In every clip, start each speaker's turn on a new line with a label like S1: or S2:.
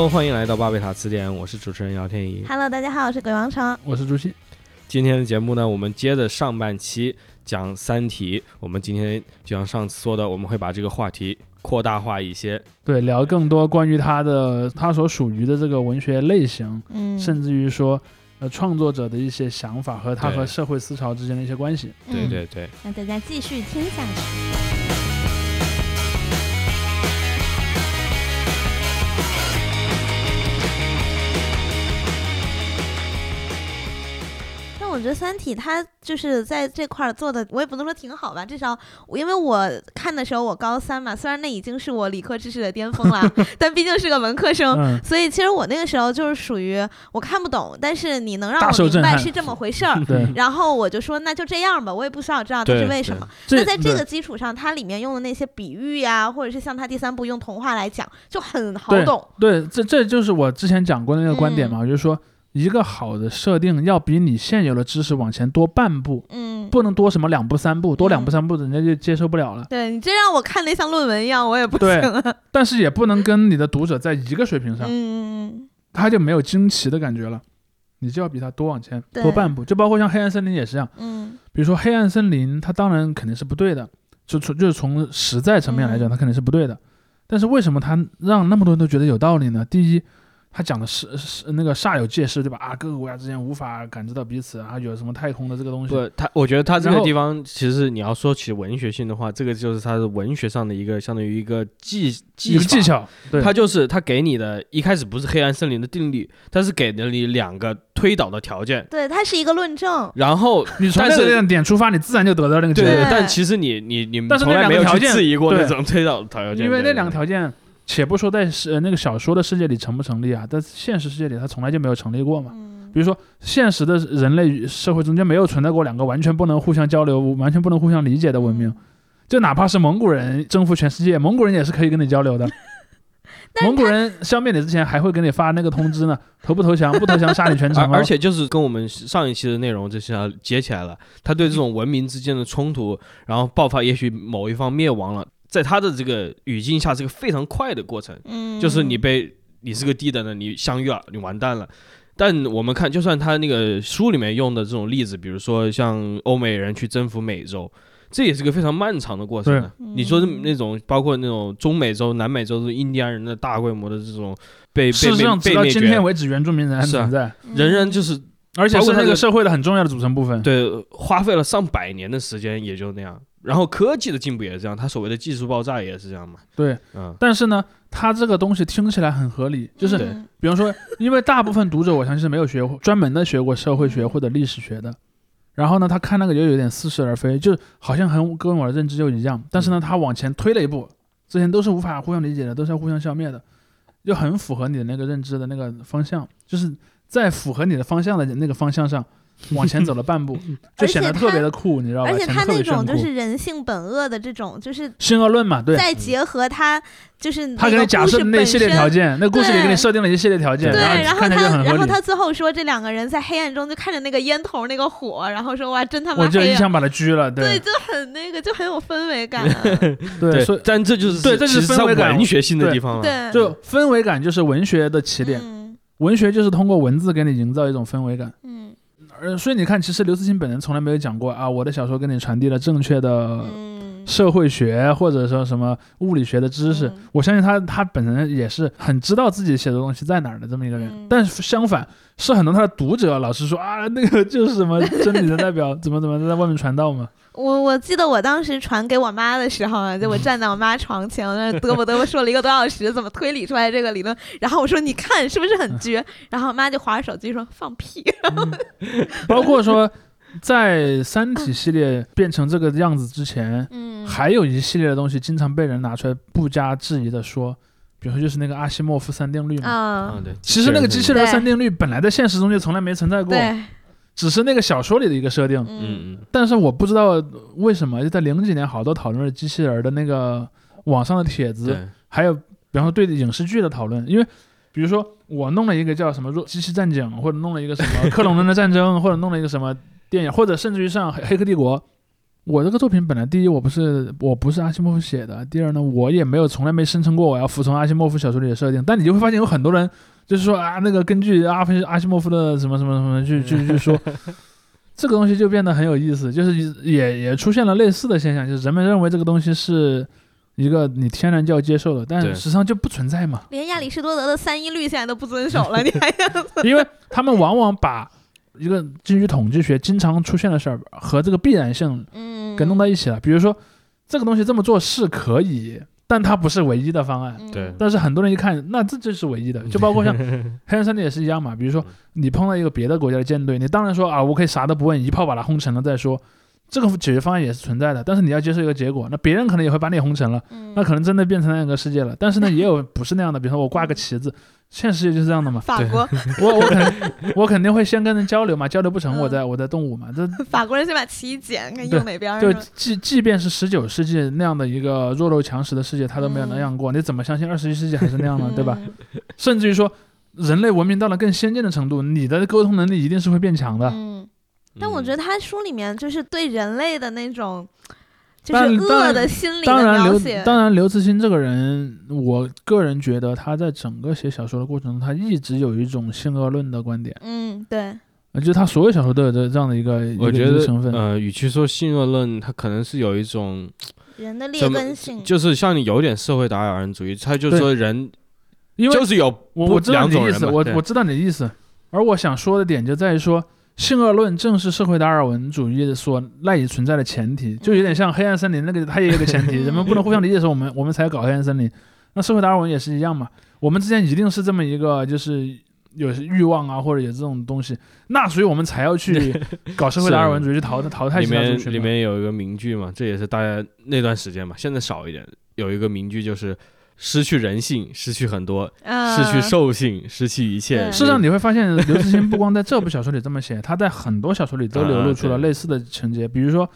S1: Hello，欢迎来到巴贝塔词典，我是主持人姚天怡。
S2: Hello，大家好，我是鬼王成。
S3: 我是朱熹。
S1: 今天的节目呢，我们接着上半期讲《三体》，我们今天就像上次说的，我们会把这个话题扩大化一些。
S3: 对，聊更多关于他的他所属于的这个文学类型，
S2: 嗯，
S3: 甚至于说，呃，创作者的一些想法和他
S1: 对
S3: 和社会思潮之间的一些关系。
S2: 嗯，
S1: 对对对，
S2: 那大家继续听下去。觉得《三体》它就是在这块儿做的，我也不能说挺好吧，至少我因为我看的时候我高三嘛，虽然那已经是我理科知识的巅峰了，但毕竟是个文科生，
S3: 嗯，
S2: 所以其实我那个时候就是属于我看不懂，但是你能让我明白是这么回事儿，
S3: 对，
S2: 然后我就说那就这样吧，我也不需要知道它是为什么。那在这个基础上，它里面用的那些比喻呀，或者是像它第三部用童话来讲，就很好懂。
S3: 对，这这就是我之前讲过的那个观点嘛，就是说，一个好的设定要比你现有的知识往前多半步，
S2: 嗯，
S3: 不能多什么两步三步，多两步
S2: 嗯
S3: 三步人家就接受不了了。
S2: 对你这让我看的像论文一样，我也不行
S3: 对
S2: 啊。
S3: 但是也不能跟你的读者在一个水平上，
S2: 嗯，
S3: 他就没有惊奇的感觉了。你就要比他多往前多半步，就包括像黑暗森林也是这样。
S2: 嗯
S3: 比如说黑暗森林，它当然肯定是不对的，就从就是从实在层面来讲，
S2: 嗯
S3: 它肯定是不对的。但是为什么它让那么多人都觉得有道理呢？第一，它讲的是是那个煞有介事，对吧？啊，各个国家之间无法感知到彼此啊，有什么太空的这个东西。
S1: 不，他我觉得他这个地方，其实你要说起文学性的话，这个就是他的文学上的一个相当于一个技技
S3: 技巧，对，
S1: 他就是他给你的，一开始不是黑暗森林的定律，他是给了你两个推导的条件，
S2: 对，它是一个论证。
S1: 然后
S3: 你从那个点出发，你自然就得到那个结论。
S2: 对
S1: 但其实你你你从来没有去质疑过那
S3: 对
S1: 种推导的条件，
S3: 因为那两个条件，且不说在是呃那个小说的世界里成不成立啊，但现实世界里它从来就没有成立过嘛。
S2: 嗯
S3: 比如说，现实的人类与社会中间没有存在过两个完全不能互相交流、完全不能互相理解的文明。就哪怕是蒙古人征服全世界，蒙古人也是可以跟你交流的。蒙古人消灭你之前还会给你发那个通知呢，投不投降？不投降杀你全 城、哦。
S1: 而而且就是跟我们上一期的内容就是要接起来了，他对这种文明之间的冲突，然后爆发，也许某一方灭亡了，在他的这个语境下是个非常快的过程，
S2: 嗯，
S1: 就是你被你是个低等的，你相遇了，你完蛋了。但我们看，就算他那个书里面用的这种例子，比如说像欧美人去征服美洲，这也是个非常漫长的过程啊。你说
S2: 嗯
S1: 那种包括那种中美洲、南美洲的印第安人的大规模的这种被
S3: 事
S1: 被被
S3: 实上直到
S1: 被，
S3: 今天为止，原住民仍然
S1: 是啊
S3: 存在，
S2: 嗯
S1: 人人就是
S3: 而且是那个社会的很重要的组成部分。
S1: 对，花费了上百年的时间，也就那样。然后科技的进步也是这样，它所谓的技术爆炸也是这样嘛。
S3: 对，
S1: 嗯，
S3: 但是呢，它这个东西听起来很合理，就是
S2: 嗯
S3: 比方说，因为大部分读者我相信是没有学过专门的学过社会学或者历史学的，然后呢，他看那个就有点似是而非，就好像很跟我的认知就一样，但是呢，他往前推了一步，之前都是无法互相理解的，都是要互相消灭的，就很符合你的那个认知的那个方向，就是在符合你的方向的那个方向上 往前走了半步，就显得特别的酷，你知道吧？
S2: 而且他那种。就是人性本恶的这种，就是
S3: 性恶论嘛，对，
S2: 再结合他就是
S3: 他给你假设的那一系列条件，那故事里给你设定了一系列条件，
S2: 对，然后他。然后他最后说，这两个人在黑暗中就看着那个烟头那个火，然后说哇，真他妈！
S3: 我就一枪把他狙了，
S2: 对，
S3: 对
S2: 就很那个，就很有氛围感 啊。
S3: 对，所以
S1: 但这就是
S3: 对这是
S1: 其实它
S3: 氛围感
S1: 文学性的地方了。
S2: 对，
S3: 就氛围感就是文学的起点，
S2: 嗯
S3: 文学就是通过文字给你营造一种氛围感。
S2: 嗯
S3: 呃，所以你看，其实刘慈欣本人从来没有讲过啊，我的小说给你传递了正确的
S2: 嗯，
S3: 社会学或者说什么物理学的知识。
S2: 嗯
S3: 我相信他他本人也是很知道自己写的东西在哪儿的这么一个人。
S2: 嗯
S3: 但是相反，是很多他的读者老是说啊，那个就是什么真理的代表，怎么怎么在外面传道嘛。
S2: 我我记得我当时传给我妈的时候啊，就我站在我妈床前，我那嘚啵嘚啵说了一个多小时，怎么推理出来这个理论。然后我说你看是不是很绝？然后我妈就划着手机说放屁。
S3: 包括说，在《三体》系列变成这个样子之前，
S2: 嗯，
S3: 还有一系列的东西经常被人拿出来不加质疑的说，比如说就是那个阿西莫夫三定律嘛。
S2: 啊。
S1: 嗯，，对，
S3: 其实那个机器人三定律本来在现实中就从来没存在过，
S2: 对，
S3: 只是那个小说里的一个设定。
S2: 嗯。
S1: 嗯嗯，
S3: 但是我不知道为什么，就在零几年好多讨论了机器人的那个网上的帖子，还有比方说对影视剧的讨论，因为比如说我弄了一个叫什么弱机器战警，或者弄了一个什么 克隆人的战争，或者弄了一个什么电影，或者甚至于像黑黑客帝国，我这个作品本来第一我不是我不是阿西莫夫写的，第二呢我也没有从来没声称过我要服从阿西莫夫小说里的设定，但你就会发现有很多人就是说啊那个根据阿菲阿西莫夫的什么什么什么去去去说，这个东西就变得很有意思，就是也也出现了类似的现象，就是人们认为这个东西是一个你天然就要接受的，但
S1: 对
S3: 实际上就不存在嘛，
S2: 连亚里士多德的三一律现在都不遵守了，你还想？
S3: 因为他们往往把一个基于统计学经常出现的事儿和这个必然性
S2: 嗯，
S3: 给弄到一起了。比如说，这个东西这么做是可以，但它不是唯一的方案。
S2: 嗯
S1: 对
S3: 但是很多人一看，那这就是唯一的，就包括像 黑暗森林也是一样嘛。比如说，你碰到一个别的国家的舰队，你当然说啊，我可以啥都不问，一炮把它轰沉了再说。这个解决方案也是存在的，但是你要接受一个结果，那别人可能也会把你轰沉了，
S2: 嗯
S3: 那可能真的变成那样一个世界了。但是呢，也有不是那样的，比如说我挂个旗子，现实世界就是这样的嘛。
S2: 法国
S3: 我我肯我肯定会先跟人交流嘛，交流不成，
S2: 嗯
S3: 我再我再动武嘛。这
S2: 法国人先把旗一剪，看
S3: 对
S2: 用哪边儿
S3: 就即即便是十九世纪那样的一个弱肉强食的世界，他都没有那样过，你怎么相信二十一世纪还是那样呢？对吧？？
S2: 嗯
S3: 甚至于说，人类文明到了更先进的程度，你的沟通能力一定是会变强的。
S2: 嗯，但我觉
S1: 得
S2: 得他书里面就是对人类的那种，就是恶
S3: 然当然
S2: 的心理
S3: 当然，刘
S2: 的描写，
S3: 当然刘慈欣这个人，我个人觉得他在整个写小说的过程中，他一直有一种性恶论的观点，
S2: 嗯，对，
S3: 呃就是他所有小说都有这这样的一个
S1: 我觉得
S3: 成分。
S1: 呃，与其说性恶论，他可能是有一种
S2: 人的劣根性，
S1: 就是像你有点社会达尔文主义，他就说人
S3: 因为
S1: 就是有不
S3: 我我知道
S1: 两
S3: 你的意思，我我知道你的意思，而我想说的点就在于说，性恶论正是社会达尔文主义所赖以存在的前提，就有点像黑暗森林那个，它也有个前提，人们不能互相理解的时候，我们我们才搞黑暗森林。那社会达尔文也是一样嘛，我们之间一定是这么一个就是。有欲望啊，或者有这种东西，那所以我们才要去搞社会达尔文主义，去淘淘汰
S1: 里
S3: 其他族群嘛。
S1: 面里面有一个名句嘛，这也是大家那段时间嘛，现在少一点。有一个名句就是失去人性，失去很多，
S2: 啊
S1: 失去兽性，失去一切。
S3: 事实上，你会发现 刘慈欣不光在这部小说里这么写，他在很多小说里都流露出了类似的情节。比如说，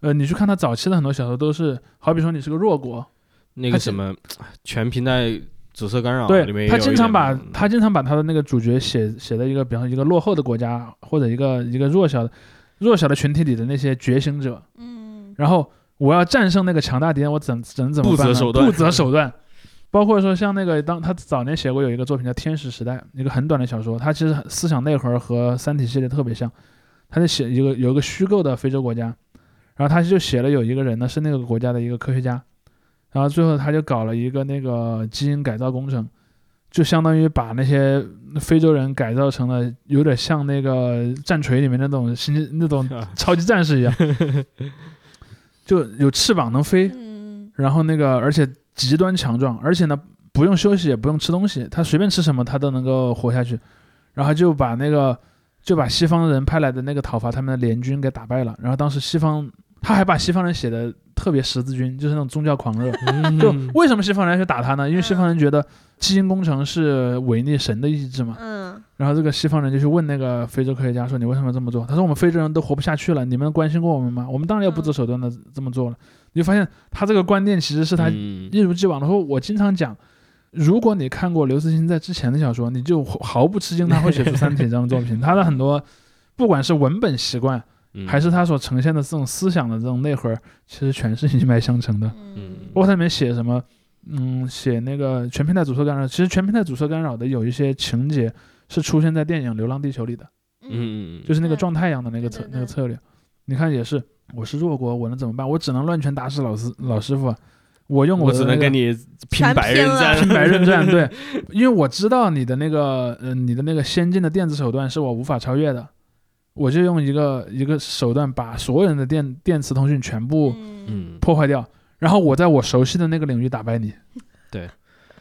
S3: 呃，你去看他早期的很多小说都是，好比说你是个弱国，
S1: 那个什么全平台阻塞干扰，
S3: 对他经常把他经常把他的那个主角写写在一个，比方说一个落后的国家或者一个一个弱小的弱小的群体里的那些觉醒者，
S2: 嗯
S3: 然后我要战胜那个强大敌人，我怎怎怎么
S1: 不
S3: 办呢？
S1: 择手段
S3: 不择手段。包括说像那个当他早年写过有一个作品叫《天使时代》，一个很短的小说，他其实思想内核和《三体》系列特别像。他就写一个有一个虚构的非洲国家，然后他就写了有一个人呢是那个国家的一个科学家，然后最后他就搞了一个那个基因改造工程，就相当于把那些非洲人改造成了有点像那个战锤里面那种星那种 超级战士一样，就有翅膀能飞，
S2: 嗯
S3: 然后那个而且极端强壮，而且呢不用休息也不用吃东西，他随便吃什么他都能够活下去，然后就把那个就把西方人派来的那个讨伐他们的联军给打败了，然后当时西方他还把西方人写的特别十字军，就是那种宗教狂热，就
S1: 嗯
S3: 为什么西方人要去打他呢？因为西方人觉得基因工程是违逆神的意志嘛，
S2: 嗯
S3: 然后这个西方人就去问那个非洲科学家说：“你为什么这么做？”他说：“我们非洲人都活不下去了，你们关心过我们吗？我们当然要不择手段的这么做了。”你就发现他这个观念其实是他
S1: 嗯
S3: 一如既往的说。我经常讲，如果你看过刘慈欣在之前的小说，你就毫不吃惊他会写出《三体》这样的作品。他的很多，不管是文本习惯，
S1: 嗯
S3: 还是他所呈现的这种思想的这种内核，其实全是一脉相承的。
S2: 嗯
S3: 包括他里面写什么，嗯，写那个全平台阻塞干扰，其实全平台阻塞干扰的有一些情节是出现在电影《流浪地球》里的，
S1: 嗯嗯
S3: 就是那个
S2: 对
S3: 撞太阳的那个策那个策略。你看也是，我是弱国，我能怎么办？我只能乱拳打死老师老师傅。啊，我用
S1: 我
S3: 那个
S1: 只能跟你拼白刃战，
S3: 拼白刃战，对，因为我知道你的那个，呃，你的那个先进的电子手段是我无法超越的，我就用一个一个手段把所有人的电电磁通讯全部
S2: 嗯。
S1: 嗯。
S3: 破坏掉，然后我在我熟悉的那个领域打败你。
S1: 对，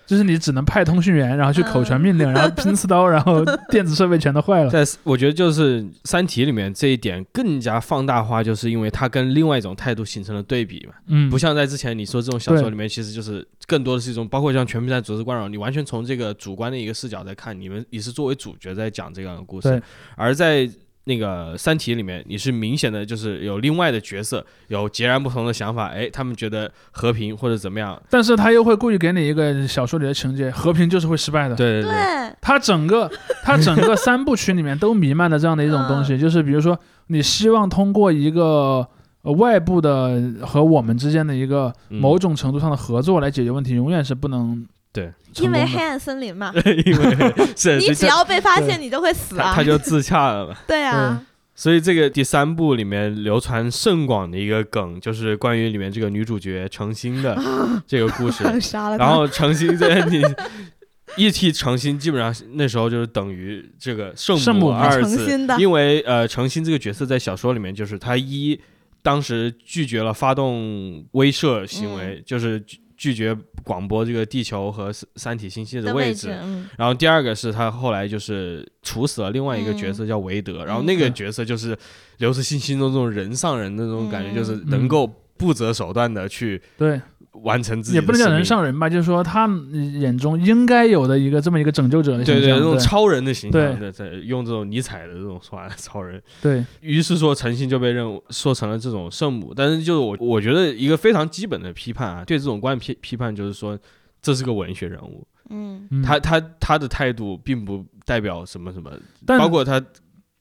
S3: 就是你只能派通讯员，然后去口传命令，然后拼刺刀，然后 电子设备全都坏了。
S1: 在我觉得就是《三体》里面这一点更加放大化，就是因为它跟另外一种态度形成了对比嘛。
S3: 嗯，
S1: 不像在之前你说这种小说里面，其实就是更多的是一种，包括像《全平台组织干扰》，你完全从这个主观的一个视角在看，你们你是作为主角在讲这样的故事
S3: 对，
S1: 而在那个《三体》里面，你是明显的就是有另外的角色，有截然不同的想法，哎，他们觉得和平或者怎么样，
S3: 但是他又会故意给你一个小说里的情节，和平就是会失败的。
S1: 对对对，
S2: 对，
S3: 它整个 他整个三部曲里面都弥漫的这样的一种东西，就是比如说你希望通过一个呃外部的和我们之间的一个
S1: 嗯
S3: 某种程度上的合作来解决问题，永远是不能
S1: 对。
S2: 因为黑暗森林嘛，
S1: 因为 是
S2: 你只要被发
S3: 对。
S2: 现，你就会死啊。
S1: 他他。就自洽了嘛。
S2: 对啊，
S1: 所以这个第三部里面流传甚广的一个梗，就是关于里面这个女主角程心的这个故事。
S2: 杀了他。
S1: 然后程心在你一提程心，基本上那时候就是等于这个圣
S3: 圣母
S1: 二字。
S2: 诚心，的。
S1: 因为呃程心这个角色在小说里面就是他一当时拒绝了发动威慑行
S2: 嗯。
S1: 为，就是拒拒绝广播这个地球和三三体星系的
S2: 的
S1: 位
S2: 置，嗯，
S1: 然后第二个是他后来就是处死了另外一个角色叫韦德，然后那个角色就是刘慈欣心中这种人上人的那种感觉，
S2: 嗯
S1: 就是能够不择手段的去
S3: 对，
S1: 完成自己的
S3: 也不能叫人上人吧，就是说他们眼中应该有的一个这么一个拯救者的形象。
S1: 对对，那种超人的形象，对。对，用这种尼采的这种说法，超人。
S3: 对。
S1: 于是说诚信就被认为说成了这种圣母，但是就是我我觉得一个非常基本的批判啊，对这种观点批批判就是说这是个文学人物，
S2: 嗯，
S3: 嗯。
S1: 他他他的态度并不代表什么什么，
S3: 但
S1: 包括他，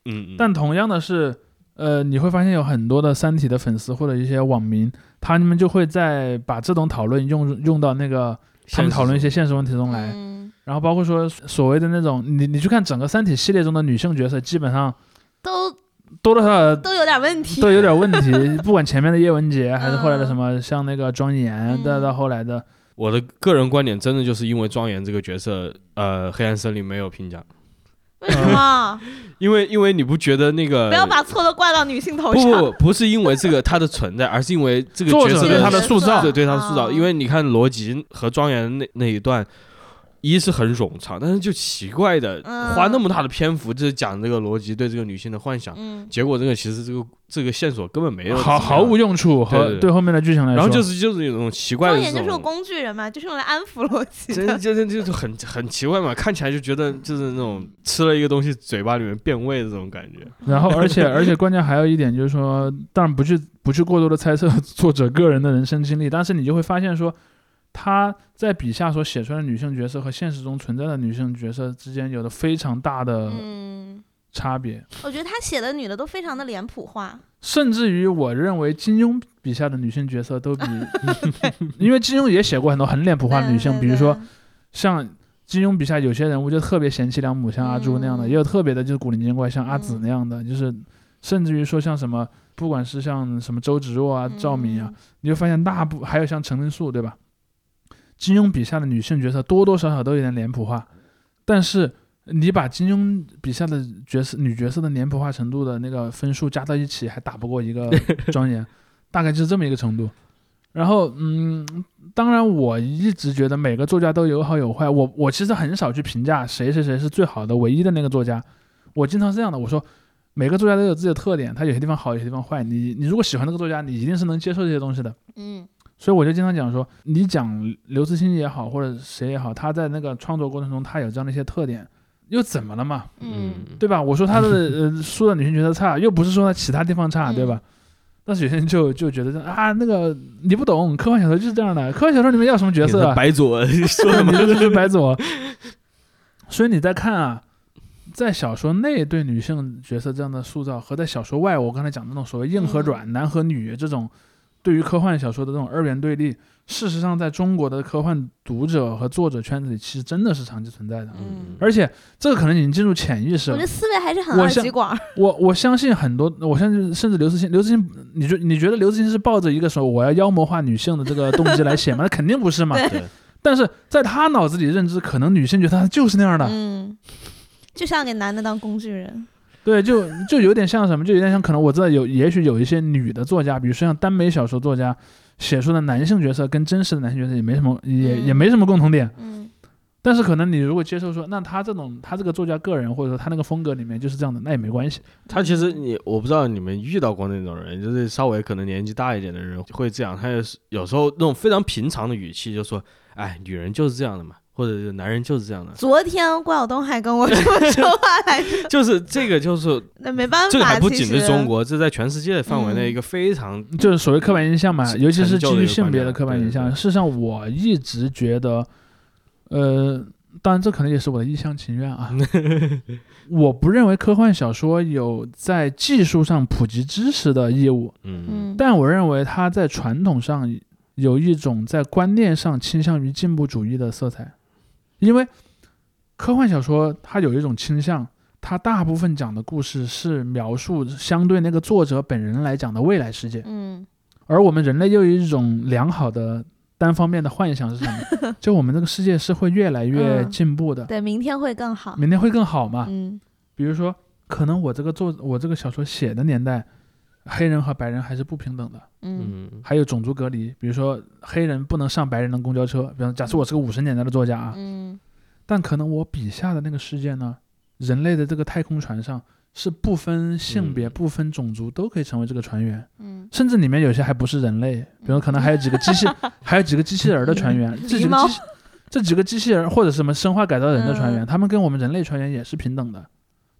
S1: 嗯，嗯。
S3: 但同样的是，呃，你会发现有很多的《三体》的粉丝或者一些网民，他们就会在把这种讨论用用到那个他们讨论一些现实问题中来，
S2: 嗯，
S3: 然后包括说所谓的那种，你你去看整个《三体》系列中的女性角色，基本上
S2: 都
S3: 多多少少
S2: 都有点问题。
S3: 都有点问题，不管前面的叶文洁，还是后来的
S2: 嗯
S3: 什么像那个庄严，
S2: 嗯。
S3: 再到后来的，
S1: 我的个人观点真的就是因为庄严这个角色，呃，黑暗森林没有评奖，
S2: 为什么？
S1: 因为因为你不觉得那个
S2: 不要把错都怪到女性头
S1: 不
S2: 上。
S1: 不不是因为这个它的存在，而是因为这个
S3: 作者对
S1: 角色对
S3: 他的塑造
S1: 对对他的塑造，
S2: 啊
S1: 因为你看罗辑和庄园那那一段。一是很冗长，但是就奇怪的，
S2: 嗯。
S1: 花那么大的篇幅就是讲这个逻辑对这个女性的幻想，
S2: 嗯，
S1: 结果这个其实这个这个线索根本没有
S3: 毫毫无用处和
S1: 对对对。
S3: 对后面的剧情来说，
S1: 然后就是就是有种奇怪的这
S2: 庄严就是个，工具人嘛，就是用来安抚逻辑
S1: 真
S2: 的。
S1: 就是就是很很奇怪嘛，看起来就觉得就是那种吃了一个东西嘴巴里面变味的这种感觉。
S3: 然后，而且 而且关键还有一点就是说，当然不去不去过多的猜测作者个人的人生经历，但是你就会发现说，他在笔下所写出来的女性角色和现实中存在的女性角色之间有着非常大的
S2: 嗯，
S3: 差别，
S2: 我觉得他写的女的都非常的脸谱化。
S3: 甚至于我认为金庸笔下的女性角色都比 因为金庸也写过很多很脸谱化的女性，
S2: 对
S3: 比如说像金庸笔下有些人物就特别贤妻良母，像阿朱那样的，
S2: 嗯。
S3: 也有特别的就是古灵精怪，像阿紫
S2: 嗯
S3: 那样的，就是甚至于说像什么，不管是像什么周芷若啊、赵敏啊，，你就发现大部还有像陈灵素，对吧？金庸笔下的女性角色多多少少都有点脸谱化，但是你把金庸笔下的角色女角色的脸谱化程度的那个分数加到一起，还打不过一个庄严，大概就是这么一个程度。然后，嗯，当然，我一直觉得每个作家都有好有坏。我我其实很少去评价谁谁谁是最好的、唯一的那个作家。我经常是这样的，我说每个作家都有自己的特点，他有些地方好，有些地方坏。你你如果喜欢这个作家，你一定是能接受这些东西的。
S2: 嗯
S3: 所以我就经常讲说，你讲刘慈欣也好，或者谁也好，他在那个创作过程中，他有这样的一些特点，又怎么了嘛？
S2: 嗯，
S3: 对吧？我说他的呃 书的女性角色差，又不是说他其他地方差，对吧？但是有些人就就觉得这啊，那个你不懂，科幻小说就是这样的，科幻小说里面要什么角色啊？
S1: 白左
S3: 你
S1: 嘛，
S3: 这就是白左。所以你在看啊，在小说内对女性角色这样的塑造，和在小说外，我刚才讲的那种所谓硬和软、男和女这种，对于科幻小说的这种二元对立，事实上在中国的科幻读者和作者圈子里，其实真的是长期存在的。
S2: 嗯
S3: 而且这个可能已经进入潜意识了
S2: 我觉得。思维还是很二极管。
S3: 我我相信很多，我相信甚至刘慈欣，刘慈欣，你觉你觉得刘慈欣是抱着一个说我要妖魔化女性的这个动机来写吗？那肯定不是嘛。
S2: 对
S1: 对
S3: 但是在他脑子里认知，可能女性觉得他就是那样的，
S2: 嗯，就像给男的当工具人。
S3: 对，就就有点像什么，就有点像可能我知道有，也许有一些女的作家，比如说像耽美小说作家写出的男性角色跟真实的男性角色也没什么，也、
S2: 嗯
S3: 也没什么共同点。
S2: 嗯
S3: 但是可能你如果接受说，那他这种他这个作家个人或者说他那个风格里面就是这样的，那也没关系。
S1: 他其实你我不知道你们遇到过那种人，就是稍微可能年纪大一点的人会这样，他也是有时候那种非常平常的语气就说，哎，女人就是这样的嘛，或者是男人就是这样的，
S2: 昨天关晓东还跟我这么 说话来着，
S1: 就是这个就是
S2: 那没办法。
S1: 这个还不仅是中，国，这在全世界范围内
S2: 嗯
S1: 一个非常
S3: 就是所谓刻板印象嘛，尤其是基于性别的刻板印象。事实上，我一直觉得，呃，当然这可能也是我的一厢情愿啊。我不认为科幻小说有在技术上普及知识的义务，
S1: 嗯
S2: 嗯，
S3: 但我认为它在传统上有一种在观念上倾向于进步主义的色彩，因为科幻小说它有一种倾向，它大部分讲的故事是描述相对那个作者本人来讲的未来世界，
S2: 嗯
S3: 而我们人类又有一种良好的单方面的幻想是什么？就我们这个世界是会越来越
S2: 嗯
S3: 进步的，
S2: 对，明天会更好。
S3: 明天会更好嘛？
S2: 嗯
S3: 比如说，可能我这个作我这个小说写的年代，黑人和白人还是不平等的。
S2: 嗯。
S1: 嗯。
S3: 还有种族隔离，比如说黑人不能上白人的公交车，比方假设我是个五十年代的作家啊，
S2: 嗯。
S3: 但可能我笔下的那个世界呢，人类的这个太空船上是不分性别、
S1: 嗯。
S3: 不分种族都可以成为这个船员，
S2: 嗯，
S3: 甚至里面有些还不是人类，比如可能还有几个机器，还有几个机器人的船员，这几个机器这几个机器人或者什么生化改造人的船员，
S2: 嗯。
S3: 他们跟我们人类船员也是平等的。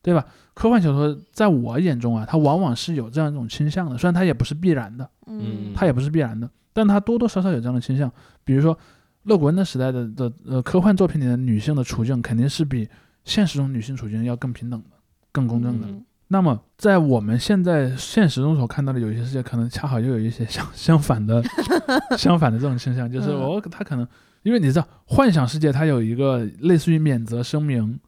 S3: 对吧？科幻小说在我眼中啊，它往往是有这样一种倾向的，虽然它也不是必然的，
S2: 嗯
S3: 它也不是必然的，但它多多少少有这样的倾向。比如说，勒古恩的时代的的呃科幻作品里的女性的处境，肯定是比现实中女性处境要更平等的、更公正的。
S2: 嗯
S3: 那么，在我们现在现实中所看到的有一些世界，可能恰好又有一些相相反的 相反的这种倾向，就是
S2: 嗯
S3: 我他可能，因为你知道，幻想世界它有一个类似于免责声明，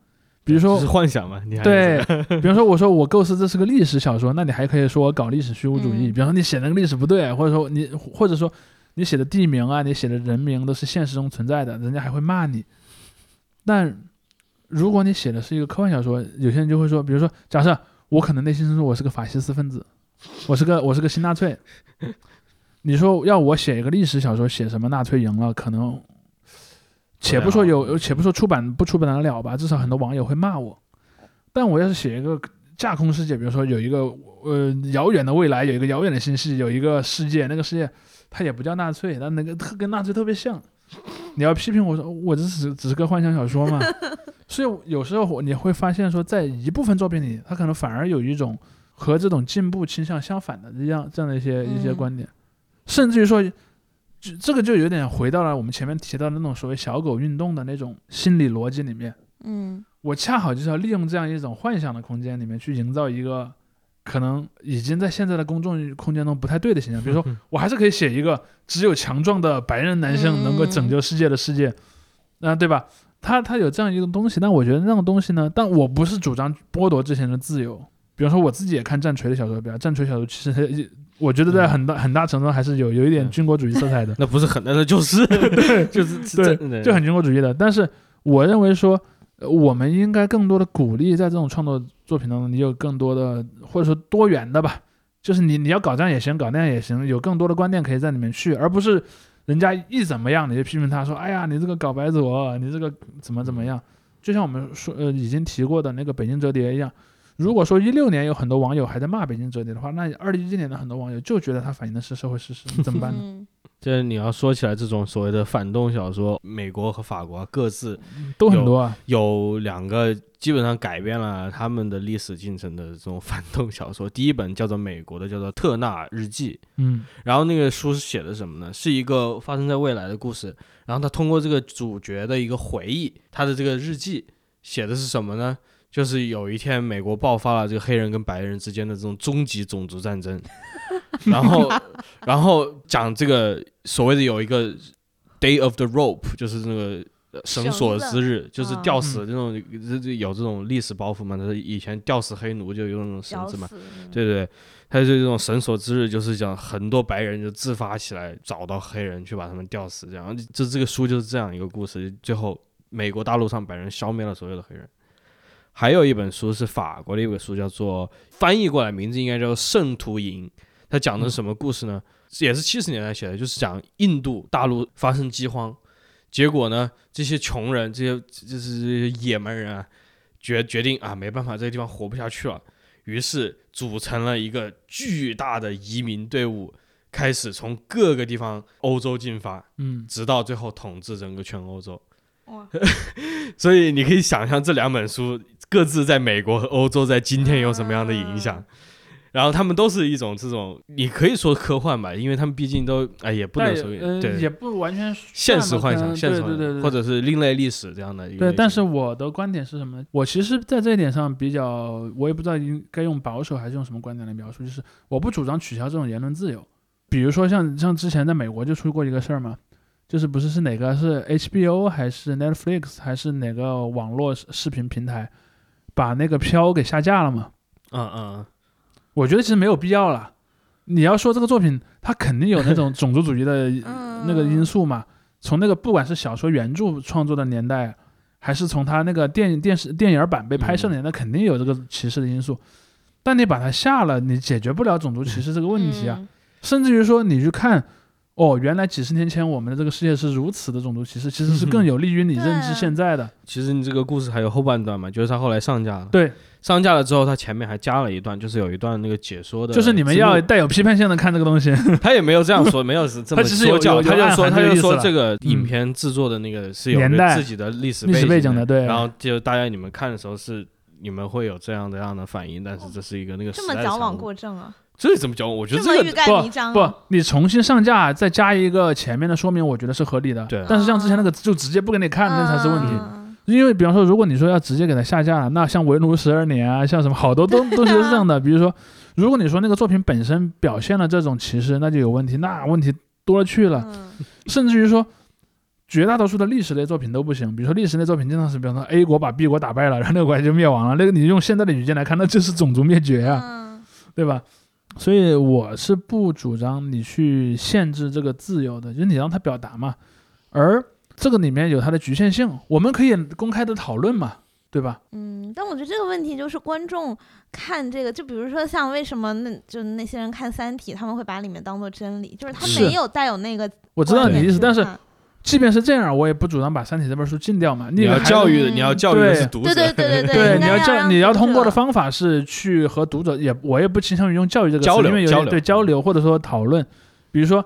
S3: 比如说
S1: 是幻想嘛，你还
S3: 对，比如说我说我构思这是个历史小说，那你还可以说我搞历史虚无主义。
S2: 嗯
S3: 比方说你写那个历史不对，或者说你或者说你写的地名啊，你写的人名都是现实中存在的，人家还会骂你。但如果你写的是一个科幻小说，有些人就会说，比如说假设我可能内心深处我是个法西斯分子，我是个我是个新纳粹，你说要我写一个历史小说，写什么纳粹赢了，可能且不说有，且不说出版不出版得了吧，至少很多网友会骂我。但我要是写一个架空世界，比如说有一个呃遥远的未来，有一个遥远的星系，有一个世界，那个世界它也不叫纳粹，但那个特跟纳粹特别像。你要批评我说我这只只是个幻想小说嘛？所以有时候你会发现说，在一部分作品里，它可能反而有一种和这种进步倾向相反的这样这样的一些一些
S2: 嗯
S3: 观点，甚至于说，就这个就有点回到了我们前面提到的那种所谓小狗运动的那种心理逻辑里面。
S2: 嗯
S3: 我恰好就是要利用这样一种幻想的空间里面去营造一个可能已经在现在的公众空间中不太对的形象。比如说，我还是可以写一个只有强壮的白人男性能够拯救世界的世界，啊、对吧？他他有这样一个东西，但我觉得那种东西呢，但我不是主张剥夺这些人的自由。比方说，我自己也看战锤的小说，比方战锤小说其实我觉得在很大很大程度上还是有有一点
S1: 嗯
S3: 军国主义色彩的。
S1: 那不是很，那就是 就是
S3: 对就很军国主义的。但是我认为说，呃我们应该更多的鼓励在这种创作作品当中，你有更多的或者说多元的吧，就是你你要搞这样也行，搞那样也行，有更多的观点可以在里面去，而不是人家一怎么样你就批评他说，哎呀，你这个搞白左，你这个怎么怎么样。就像我们说呃已经提过的那个北京折叠一样。如果说一六年有很多网友还在骂北京折叠的话，那二零一七年的很多网友就觉得它反映的是社会事实，怎么办呢？
S2: 嗯
S1: 就是你要说起来这种所谓的反动小说，美国和法国各自
S3: 都很多啊，
S1: 有两个基本上改变了他们的历史进程的这种反动小说。第一本叫做美国的，叫做《特纳日记》，
S3: 嗯
S1: 然后那个书是写的什么呢？是一个发生在未来的故事。然后他通过这个主角的一个回忆，他的这个日记写的是什么呢？就是有一天美国爆发了这个黑人跟白人之间的这种终极种族战争，然后然后讲这个所谓的有一个 Day of the Rope，就是那个。呃绳索之日就是
S2: 啊
S1: 吊死这种，这这有这种历史包袱嘛？就是以前吊死黑奴就用那种绳子嘛，对对对，他就这种绳索之日，就是讲很多白人就自发起来找到黑人去把他们吊死，这样就这个书就是这样一个故事。最后美国大陆上白人消灭了所有的黑人。还有一本书是法国的一本书，叫做翻译过来名字应该叫《圣徒营》，它讲的是什么故事呢？也是七十年代写的，就是讲印度大陆发生饥荒，结果呢，这些穷人，这些就是这些野蛮人啊，决决定啊，没办法，这个地方活不下去了，于是组成了一个巨大的移民队伍，开始从各个地方欧洲进发，
S3: 嗯，
S1: 直到最后统治整个全欧洲。
S2: 哇，
S1: 所以你可以想象这两本书各自在美国和欧洲在今天有什么样的影响。然后他们都是一种这种，你可以说科幻吧，因为他们毕竟都哎也不能说
S3: 呃
S1: 对
S3: 也不完全
S1: 现实幻想，
S3: 对对对对，
S1: 或者是另类历史这样的一个
S3: 对，但是我的观点是什么呢？我其实在这一点上比较，我也不知道应该用保守还是用什么观点来描述，就是我不主张取消这种言论自由。比如说像像之前在美国就出过一个事儿嘛，就是不是是哪个是 HBO 还是 Netflix 还是哪个网络视视频平台把那个飘给下架了嘛？
S1: 嗯嗯
S3: 我觉得其实没有必要了。你要说这个作品，它肯定有那种种族主义的
S2: 嗯，
S3: 那个因素嘛。从那个不管是小说原著创作的年代，还是从它那个电影、电视、电影版被拍摄的年代，肯定有这个歧视的因素。但你把它下了，你解决不了种族歧视这个问题啊。
S2: 嗯
S3: 甚至于说，你去看，哦，原来几十年前我们的这个世界是如此的种族歧视，其实是更 有利于你认知现在的。
S1: 其实你这个故事还有后半段嘛，就是他后来上架了。
S3: 对，
S1: 上架了之后，他前面还加了一段，就是有一段那个解说的，
S3: 就是你们要带有批判性的看这个东西。
S1: 他也没有这样说，没有是这么
S3: 他其实有
S1: 说教，
S3: 有有
S1: 他就说他就说
S3: 这个
S1: 影
S3: 嗯
S1: 片制作的那个是有个
S3: 年代
S1: 自己的历史
S3: 历史背景
S1: 景
S3: 的对
S1: 然后就大家你们看的时候是你们会有这样的样的反应，但是这是一个那个
S2: 这
S1: 时
S2: 么矫枉过正啊，
S1: 这怎么讲？我觉得
S2: 这么欲
S1: 这个
S2: 盖弥彰啊，
S3: 不，你重新上架再加一个前面的说明，我觉得是合理的。
S1: 对啊
S3: 但是像之前那个就直接不给你看，那才是问题。
S2: 嗯
S3: 因为比方说，如果你说要直接给它下架了，那像《围炉十二年》啊，像什么好多东东西都是这样的。比如说，如果你说那个作品本身表现了这种歧视，那就有问题，那问题多了去了。
S2: 嗯
S3: 甚至于说，绝大多数的历史类作品都不行。比如说历史类作品经常是，比方说 A 国把 B 国打败了，然后那个国家就灭亡了。那个你用现在的语境来看，那就是种族灭绝啊。
S2: 嗯
S3: 对吧？所以我是不主张你去限制这个自由的，就是你让他表达嘛。而这个里面有它的局限性，我们可以公开的讨论嘛，对吧？
S2: 嗯，但我觉得这个问题就是观众看这个，就比如说像为什么那就那些人看《三体》，他们会把里面当做真理，就是他没有带有那个
S3: 我知道你的意思，但是即便是这样，我也不主张把《三体》这本书禁掉嘛。
S1: 你要教育的，
S2: 嗯
S1: 你要教育的是读者，
S2: 对对对对
S3: 对，你要教，你要通过的方法是去和读者也，我也不倾向于用教育这个词，
S1: 交流
S3: 因为有点
S1: 交流
S3: 对交流或者说讨论，比如说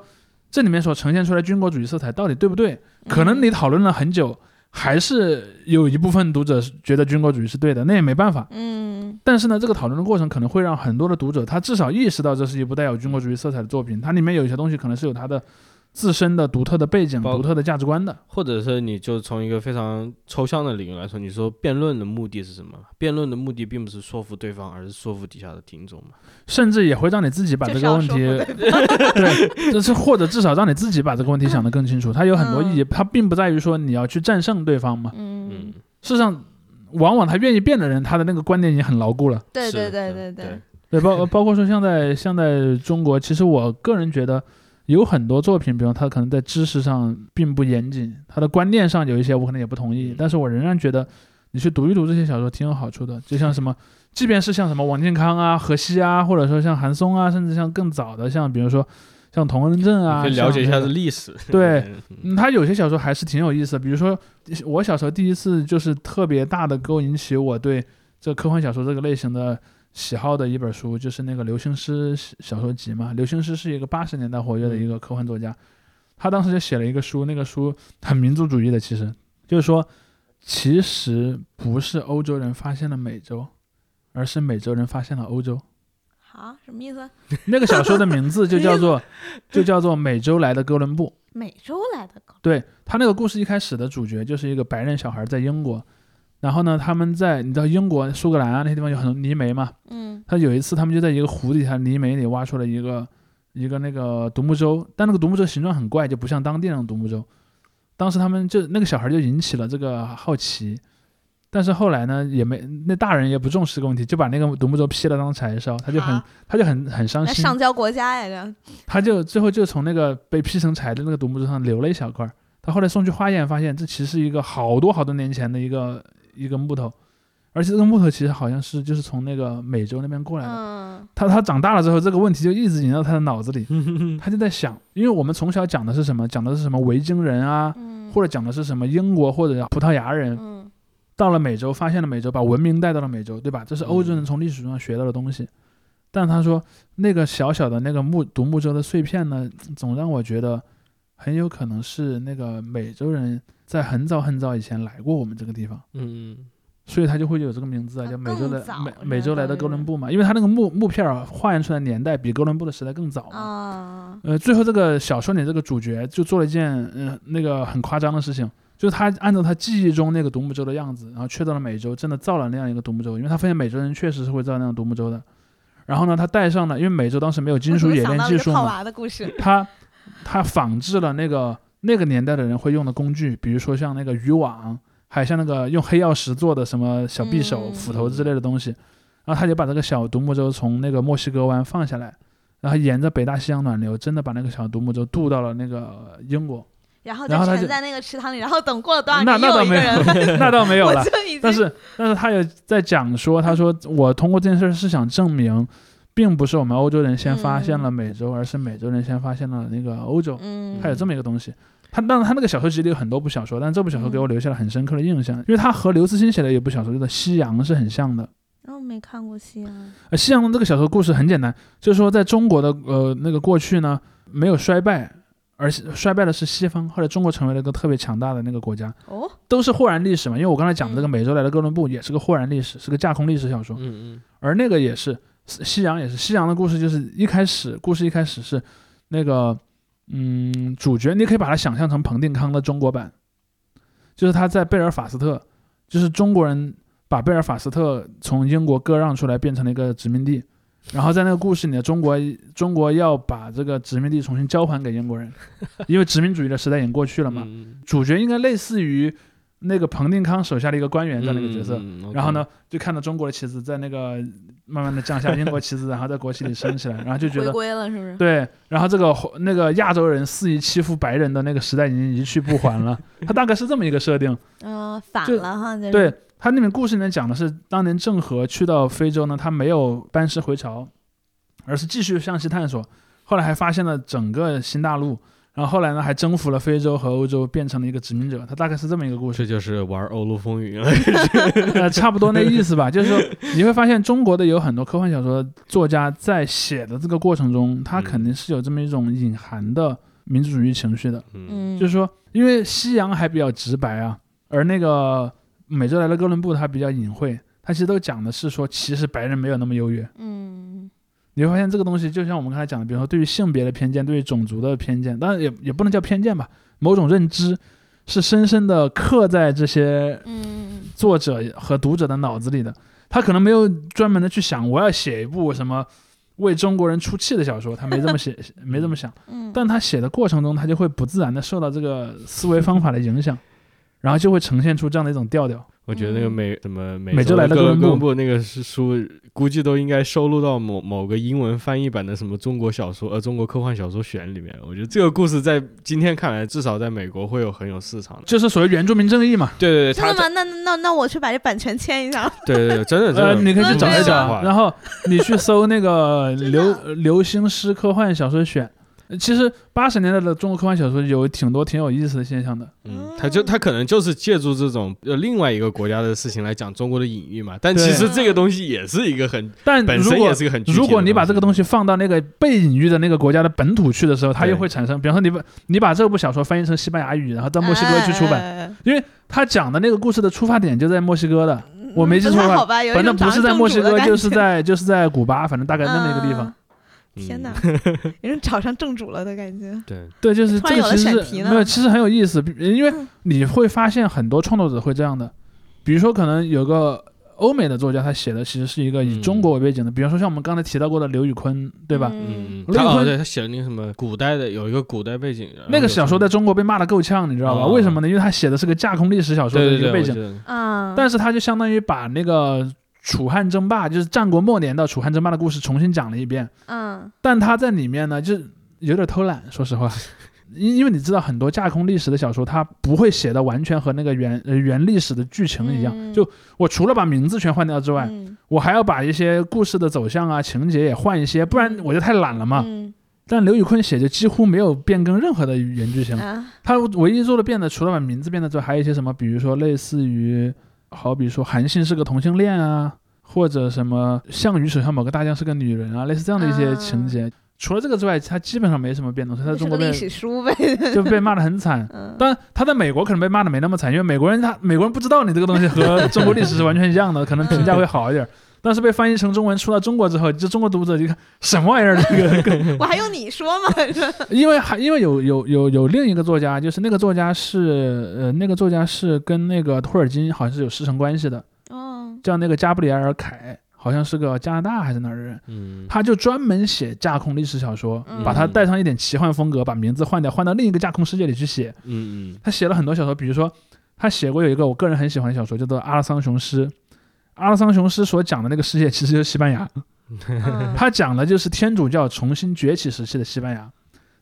S3: 这里面所呈现出来军国主义色彩到底对不对？可能你讨论了很久，还是有一部分读者是觉得军国主义是对的，那也没办法。
S2: 嗯
S3: 但是呢，这个讨论的过程可能会让很多的读者他至少意识到这是一部带有军国主义色彩的作品，它里面有一些东西可能是有它的自身的独特的背景、
S1: 包
S3: 独特的价值观的。
S1: 或者是你就从一个非常抽象的领域来说，你说辩论的目的是什么？辩论的目的并不是说服对方，而是说服底下的听众嘛。
S3: 甚至也会让你自己把这个问题，对，就是或者至少让你自己把这个问题想得更清楚。它有很多意义，它并不在于说你要去战胜对方嘛。
S2: 嗯
S1: 嗯，，
S3: 事实上，往往他愿意变的人，他的那个观点已经很牢固了。
S2: 对对对对
S1: 对对，
S3: 对，包包括说像在像在中国，其实我个人觉得有很多作品，比如他可能在知识上并不严谨，他的观念上有一些我可能也不同意，
S1: 嗯
S3: 但是我仍然觉得你去读一读这些小说挺有好处的。就像什么，即便是像什么王健康啊、何西啊，或者说像韩松啊，甚至像更早的像比如说像童恩正啊，
S1: 可以了解一下历史。
S3: 对他有些小说还是挺有意思的，比如说我小时候第一次就是特别大的勾引起我对这科幻小说这个类型的喜好的一本书，就是那个刘星诗小说集嘛。刘星诗是一个八十年代活跃的一个科幻作家，他当时就写了一个书，那个书很民族主义的，其实就是说，其实不是欧洲人发现了美洲，而是美洲人发现了欧洲。
S2: 好，什么意思？
S3: 那个小说的名字就 叫做就叫做《美洲来的哥伦布》。
S2: 美洲来的狗，
S3: 对他那个故事一开始的主角就是一个白人小孩在英国，然后呢，他们在你知道英国苏格兰啊那些地方有很多泥煤嘛，
S2: 嗯
S3: 他有一次他们就在一个湖底下泥煤里挖出了一个一个那个独木舟，但那个独木舟形状很怪，就不像当地那种独木舟。当时他们就那个小孩就引起了这个好奇，但是后来呢也没那大人也不重视这个问题，就把那个独木舟劈了当柴烧，他就很
S2: 啊
S3: 他就很很伤心，
S2: 那上交国家呀，这
S3: 他就最后就从那个被劈成柴的那个独木舟上留了一小块儿。他后来送去化验，发现这其实是一个好多好多年前的一个一个木头，而且这个木头其实好像是就是从那个美洲那边过来的。
S2: 嗯
S3: 他他长大了之后，这个问题就一直萦绕他的脑子里，他就在想，因为我们从小讲的是什么？讲的是什么维京人啊，
S2: 嗯，
S3: 或者讲的是什么英国或者葡萄牙人，
S2: 嗯
S3: 到了美洲，发现了美洲，把文明带到了美洲，对吧？这是欧洲人
S1: 嗯
S3: 从历史书上学到的东西。但他说，那个小小的那个木独木舟的碎片呢，总让我觉得很有可能是那个美洲人在很早很早以前来过我们这个地方。
S1: 嗯，
S3: 所以他就会有这个名字啊，
S2: 啊
S3: 叫美洲
S2: 的
S3: 美美洲来的哥伦布嘛，因为他那个木木片儿还原出来年代比哥伦布的时代更早嘛。
S2: 啊，
S3: 呃，最后这个小说里这个主角就做了一件嗯、呃那个很夸张的事情，就是他按照他记忆中那个独木舟的样子，然后去到了美洲，真的造了那样一个独木舟，因为他发现美洲人确实是会造那样独木舟的。然后呢，他带上了，因为美洲当时没有金属冶炼技术嘛，
S2: 套娃的故事，
S3: 他他仿制了那个那个年代的人会用的工具，比如说像那个渔网，还有像那个用黑曜石做的什么小匕首、
S2: 嗯
S3: 斧头之类的东西。然后他就把这个小独木舟从那个墨西哥湾放下来，然后沿着北大西洋暖流，真的把那个小独木舟渡到了那个英国。
S2: 然后
S3: 他就
S2: 再沉在那个池塘里，然后等过了多少
S3: 那
S2: 年，又 一个
S3: 那倒没有
S2: 人，
S3: 那倒没有了。但是但是他也在讲说，他说我通过这件事是想证明，并不是我们欧洲人先发现了美洲，而是美洲人先发现了那个欧洲。
S2: 嗯，
S3: 他有这么一个东西。他当然，他那个小说集里有很多部小说，但这部小说给
S2: 嗯
S3: 我留下了很深刻的印象，因为他和刘慈欣写的一部小说叫做《夕阳》是很像的。
S2: 然后没看过夕阳，
S3: 呃，夕阳的这个小说故事很简单，就是说在中国的呃那个过去呢没有衰败，而是衰败的是西方，后来中国成为了一个特别强大的那个国家，
S2: 哦，
S3: 都是豁然历史嘛。因为我刚才讲的这个
S2: 嗯
S3: 美洲来的哥伦布也是个豁然历史，是个架空历史小说。
S1: 嗯嗯
S3: 而那个也是夕阳，也是夕阳的故事，就是一开始故事一开始是那个嗯主角，你可以把它想象成彭定康的中国版，就是他在贝尔法斯特，就是中国人把贝尔法斯特从英国割让出来，变成了一个殖民地。然后在那个故事里呢，中国中国要把这个殖民地重新交还给英国人，因为殖民主义的时代已经过去了嘛。
S1: 嗯
S3: 主角应该类似于那个彭定康手下的一个官员这样的一个角色。
S1: 嗯
S3: 然后呢，就看到中国的旗子在那个慢慢的降下，英国旗子，然后在国旗里升起来，然后就觉
S2: 回
S3: 得
S2: 归了是不是？
S3: 对，然后这个那个亚洲人肆意欺负白人的那个时代已经一去不还了，他大概是这么一个设定。
S2: 嗯，反了哈，就是
S3: 对，他那边故事里面讲的是，当年郑和去到非洲呢，他没有班师回朝，而是继续向西探索，后来还发现了整个新大陆。然后后来呢，还征服了非洲和欧洲，变成了一个殖民者。他大概是这么一个故事。
S1: 这就是玩欧陆风云了。
S3: 呃，差不多那意思吧，就是说你会发现中国的有很多科幻小说作家在写的这个过程中，他肯定是有这么一种隐含的民族主义情绪的。
S1: 嗯
S2: 嗯，
S3: 就是说，因为西洋还比较直白啊，而那个美洲来的哥伦布他比较隐晦，他其实都讲的是说，其实白人没有那么优越。
S2: 嗯
S3: 你会发现这个东西，就像我们刚才讲的，比如说对于性别的偏见，对于种族的偏见，当然也也不能叫偏见吧，某种认知是深深的刻在这些
S2: 嗯
S3: 作者和读者的脑子里的。他可能没有专门的去想，我要写一部什么为中国人出气的小说，他没这么写，没这么想。
S2: 嗯，
S3: 但他写的过程中，他就会不自然的受到这个思维方法的影响，然后就会呈现出这样的一种调调。
S1: 我觉得那个
S2: 嗯
S1: 美什么美
S3: 美洲来的
S1: 哥
S3: 哥伦布
S1: 伦布那个书，估计都应该收录到某某个英文翻译版的什么中国小说呃中国科幻小说选里面。我觉得这个故事在今天看来，至少在美国会有很有市场的。
S3: 就是所谓原住民正义嘛。
S1: 对对对，
S2: 真的吗？那那那我去把这版权签一下。
S1: 对对对，真的 真
S3: 呃，
S1: 的，
S3: 你可以去找一找，然后你去搜那个 流流星诗科幻小说选。呃其实八十年代的中国科幻小说有挺多挺有意思的现象的。
S1: 嗯，他就他可能就是借助这种呃另外一个国家的事情来讲中国的隐喻嘛，但其实这个东西也是一个很
S3: 但
S1: 本身也是一个很具体的
S3: 如果你把这个东
S1: 西，
S3: 放到那个被隐喻的那个国家的本土去的时候，它又会产生，比方说你把你把这部小说翻译成西班牙语，然后到墨西哥去出版，
S2: 版，
S3: 因为他讲的那个故事的出发点就在墨西哥的，我没记错的话反正不是在墨西哥，就是
S2: 在
S3: 在就是在古巴，反正大概那么一个地方。
S1: 嗯
S2: 天哪，有种找上正主了的感觉。
S1: 对，
S3: 对，就是 这个其实没有，其实很有意思，因为
S2: 嗯
S3: 你会发现很多创作者会这样的，比如说可能有个欧美的作家，他写的其实是一个以
S1: 嗯
S3: 中国为背景的，比方说像我们刚才提到过的刘宇坤，对吧？
S2: 嗯
S1: 嗯，他哦
S3: 刘宇昆
S1: 对他写的那个什么古代的有一个古代背景，
S3: 那个小说在中国被骂的够呛，你知道吧？
S1: 哦
S3: 为什么呢？因为他写的是个架空历史小说的一个背景，
S2: 啊，
S3: 但是他就相当于把那个楚汉争霸，就是战国末年到楚汉争霸的故事重新讲了一遍。
S2: 嗯。
S3: 但他在里面呢，就是有点偷懒，说实话，因因为你知道很多架空历史的小说，它不会写的完全和那个原呃原历史的剧情一样。
S2: 嗯。
S3: 就我除了把名字全换掉之外，
S2: 嗯。
S3: 我还要把一些故事的走向啊、情节也换一些，不然我就太懒了嘛。
S2: 嗯。
S3: 但刘宇坤写就几乎没有变更任何的原剧情，
S2: 啊。
S3: 他唯一做的变的，除了把名字变了之外，还有一些什么，比如说类似于，好比说韩信是个同性恋啊，或者什么项羽手下某个大将是个女人啊，类似这样的一些情节。除了这个之外，他基本上没什么变动，所以它
S2: 就是个历
S3: 中国被
S2: 史书呗。
S3: 就被骂得很惨。
S2: 嗯，
S3: 当然，他在美国可能被骂的没那么惨，因为美国人他美国人不知道你这个东西和中国历史是完全一样的，可能评价会好一点。但是被翻译成中文出到中国之后，就中国读者就看什么玩意儿这个，
S2: 我还用你说吗？
S3: 因为还因为有有有有另一个作家，就是那个作家是呃那个作家是跟那个托尔金好像是有师承关系的，
S2: 哦，
S3: 叫那个加布里埃尔凯，好像是个加拿大还是哪儿的人，
S1: 嗯，
S3: 他就专门写架空历史小说，
S2: 嗯。
S3: 把它带上一点奇幻风格，把名字换掉，换到另一个架空世界里去写。
S1: 嗯嗯。
S3: 他写了很多小说，比如说他写过有一个我个人很喜欢的小说，叫做《阿拉桑雄狮》。阿拉桑雄狮所讲的那个世界其实就是西班牙，
S2: 嗯。
S3: 他讲的就是天主教重新崛起时期的西班牙。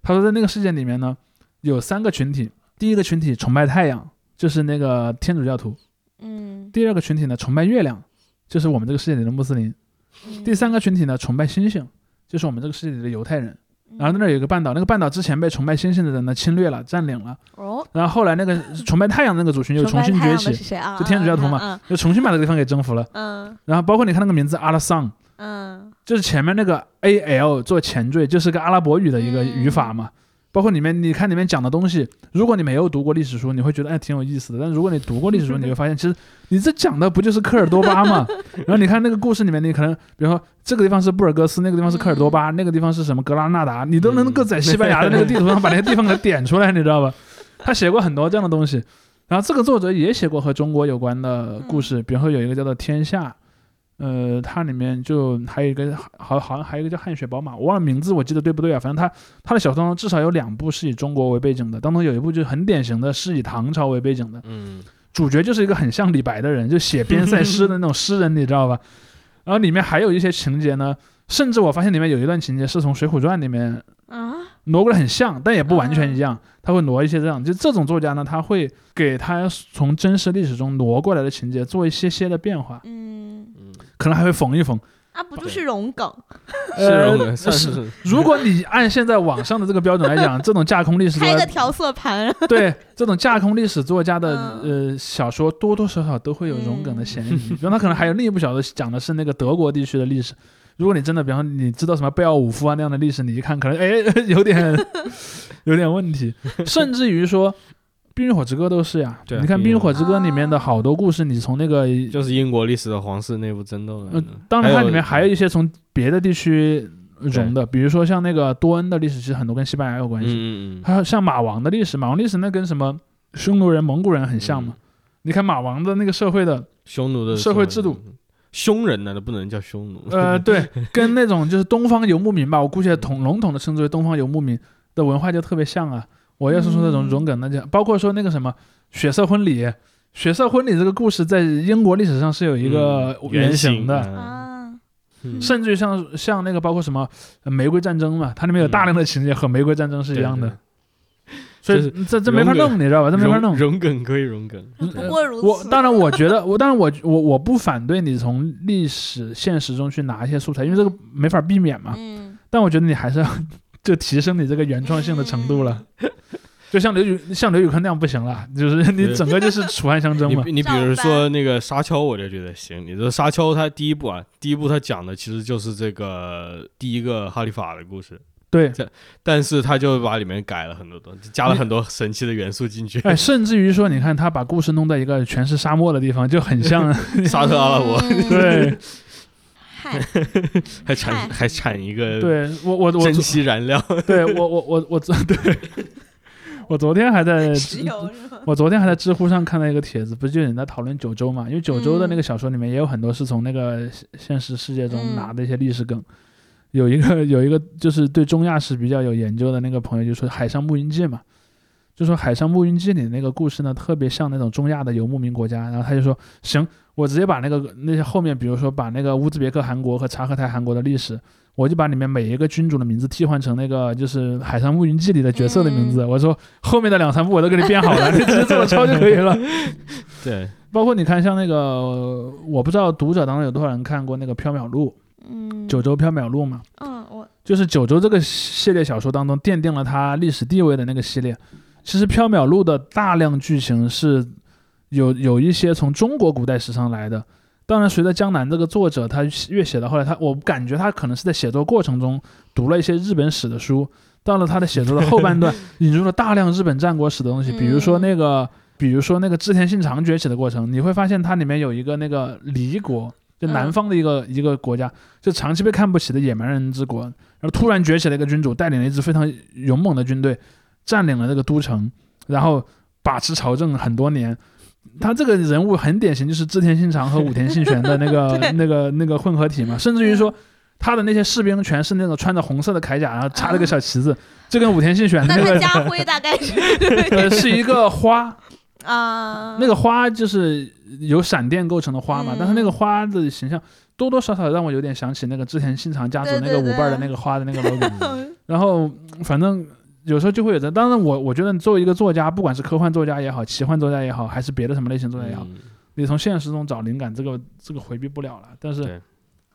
S3: 他说在那个世界里面呢，有三个群体，第一个群体崇拜太阳，就是那个天主教徒；
S2: 嗯，
S3: 第二个群体呢崇拜月亮，就是我们这个世界里的穆斯林；
S2: 嗯。
S3: 第三个群体呢崇拜星星，就是我们这个世界里的犹太人。
S2: 嗯。
S3: 然后那儿有一个半岛，那个半岛之前被崇拜星星的人呢侵略了、占领了，
S2: 哦，
S3: 然后后来那个 崇拜太阳那个族群又重新崛起，
S2: 啊？
S3: 就天主教徒嘛
S2: 嗯
S3: 就重新把这个地方给征服了。
S2: 嗯。
S3: 然后包括你看那个名字阿拉桑，
S2: 嗯。
S3: 就是前面那个 A L 做前缀，就是个阿拉伯语的一个语法嘛。包括里面你看里面讲的东西，如果你没有读过历史书，你会觉得哎挺有意思的。但如果你读过历史书，你会发现其实你这讲的不就是科尔多巴嘛？然后你看那个故事里面，你可能比如说这个地方是布尔戈斯，那个地方是科尔多巴，那个地方是什么格拉纳达，你都能够在西班牙的那个地图上把那些地方给点出来，你知道吧？他写过很多这样的东西。然后这个作者也写过和中国有关的故事，比如说有一个叫做《天下》。呃，它里面就还有一个好好像还有一个叫《汗血宝马》，我忘了名字，我记得对不对啊？反正他他的小说当中至少有两部是以中国为背景的，当中有一部就很典型的是以唐朝为背景的，
S1: 嗯。
S3: 主角就是一个很像李白的人，就写边塞诗的那种诗人，你知道吧？然后里面还有一些情节呢，甚至我发现里面有一段情节是从《水浒传》里面
S2: 啊，
S3: 挪过来很像，但也不完全一样，他会挪一些这样，就这种作家呢，他会给他从真实历史中挪过来的情节做一些些的变化，
S2: 嗯，
S1: 嗯，
S3: 可能还会缝一缝。
S2: 啊，不就是融梗？
S1: 是容
S3: 呃
S1: 忍，算
S3: 是
S1: 是
S3: 如果你按现在网上的这个标准来讲，这种架空历史作家，
S2: 开个调色盘，
S3: 对这种架空历史作家的
S2: 嗯
S3: 呃小说，多多少少都会有融梗的嫌疑。比方他可能还有另一部小说讲的是那个德国地区的历史。如果你真的，比方说你知道什么贝奥武夫啊那样的历史，你一看可能哎有点有点问题，甚至于说。《冰与火之歌》都是呀，
S1: 对啊
S3: 你看《冰与火之歌》里面的
S2: 哦
S3: 好多故事，你从那个
S1: 就是英国历史的皇室内部争斗的。
S3: 呃，当然它里面还有一些从别的地区融的，比如说像那个多恩的历史，其实很多跟西班牙有关系。
S1: 嗯嗯嗯，
S3: 还有像马王的历史，马王历史那跟什么匈奴人、蒙古人很像嘛？
S1: 嗯。
S3: 你看马王的那个社会的，
S1: 匈奴的
S3: 社会制度，
S1: 匈人呢，那不能叫匈奴，
S3: 呃，对，跟那种就是东方游牧民吧，我估计统笼统的称之为东方游牧民的文化就特别像啊。我要是说那种
S2: 嗯
S3: 融梗，那就包括说那个什么血色婚礼，血色婚礼这个故事在英国历史上是有一个
S1: 嗯
S3: 原型的。甚至于像像那个包括什么呃玫瑰战争嘛，它里面有大量的情节和玫瑰战争是一样的，所以这这没法弄，你知道吧？这没法弄。
S1: 融融梗可以融梗，
S3: 嗯
S2: 不过如此。
S3: 我当然，我觉得 我当然我我我不反对你从历史现实中去拿一些素材，因为这个没法避免嘛。
S2: 嗯，
S3: 但我觉得你还是要就提升你这个原创性的程度了。就像刘宇像刘宇坤那样不行了，就是你整个就是楚汉相争嘛。
S1: 你你比如说那个沙丘，我就觉得行。你这沙丘它第一部啊，第一部它讲的其实就是这个第一个哈利法的故事，
S3: 对，
S1: 但是他就把里面改了很多东西，加了很多神奇的元素进去。
S3: 哎，甚至于说，你看他把故事弄在一个全是沙漠的地方，就很像。
S1: 沙特阿拉伯
S2: 嗯，
S3: 对，
S2: 嗨，
S1: 还产还产一个
S3: 对我我我
S1: 珍惜燃料，
S3: 对我我我我昨 对，我昨天还在
S2: 石油是吗？
S3: 我昨天还在知乎上看到一个帖子，不是就有人在讨论九州嘛？因为九州的那个小说里面也有很多是从那个现现实世界中
S2: 嗯
S3: 拿的一些历史梗。有一个有一个就是对中亚史比较有研究的那个朋友就说《海上牧云记》嘛，就说《海上牧云记》里那个故事呢，特别像那种中亚的游牧民国家。然后他就说，行，我直接把那个那些后面，比如说把那个乌兹别克汗国和察合台汗国的历史，我就把里面每一个君主的名字替换成那个就是《海上牧云记》里的角色的名字。我说后面的两三部我都给你编好了，你直接这么抄就可以了。
S1: 对，
S3: 包括你看，像那个，我不知道读者当中有多少人看过那个《缥缈录》
S2: 嗯，《
S3: 九州缥缈录》嘛？
S2: 嗯，我
S3: 就是九州这个系列小说当中奠定了它历史地位的那个系列。其实《缥缈录》的大量剧情是有有一些从中国古代史上来的，当然，随着江南这个作者，他越写到后来，他我感觉他可能是在写作过程中读了一些日本史的书，到了他的写作的后半段，引入了大量日本战国史的东西，比如说那个，比如说那个织田信长崛起的过程，你会发现它里面有一个那个离国，就南方的一个一个国家，就长期被看不起的野蛮人之国，然后突然崛起了一个君主，带领了一支非常勇猛的军队，占领了这个都城，然后把持朝政很多年。他这个人物很典型，就是织田信长和武田信玄的那个、那个、那个混合体嘛。甚至于说，他的那些士兵全是那种穿着红色的铠甲，然后插了个小旗子，就跟武田信玄那个
S2: 家徽大概是
S3: 呃是一个花
S2: 啊，
S3: 那个花就是由闪电构成的花嘛。但是那个花的形象多多少少让我有点想起那个织田信长家族那个舞伴的那个花的那个 logo。然后反正。有时候就会有这，当然我我觉得作为一个作家，不管是科幻作家也好，奇幻作家也好，还是别的什么类型作家也好，你从现实中找灵感，这个这个回避不了了。但是。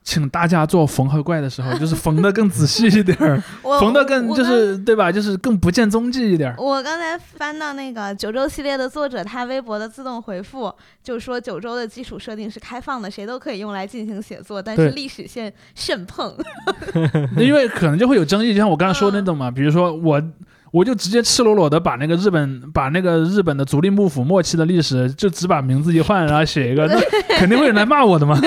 S3: 请大家做缝合怪的时候，就是缝的更仔细一点儿，缝的更就是对吧？就是更不见踪迹一点儿。
S2: 我刚才翻到那个九州系列的作者他微博的自动回复，就说九州的基础设定是开放的，谁都可以用来进行写作，但是历史线慎碰。
S3: 因为可能就会有争议，就像我刚才说的那种嘛，比如说我我就直接赤裸裸的把那个日本把那个日本的足利幕府末期的历史就只把名字一换，然后写一个，那肯定会有人来骂我的嘛。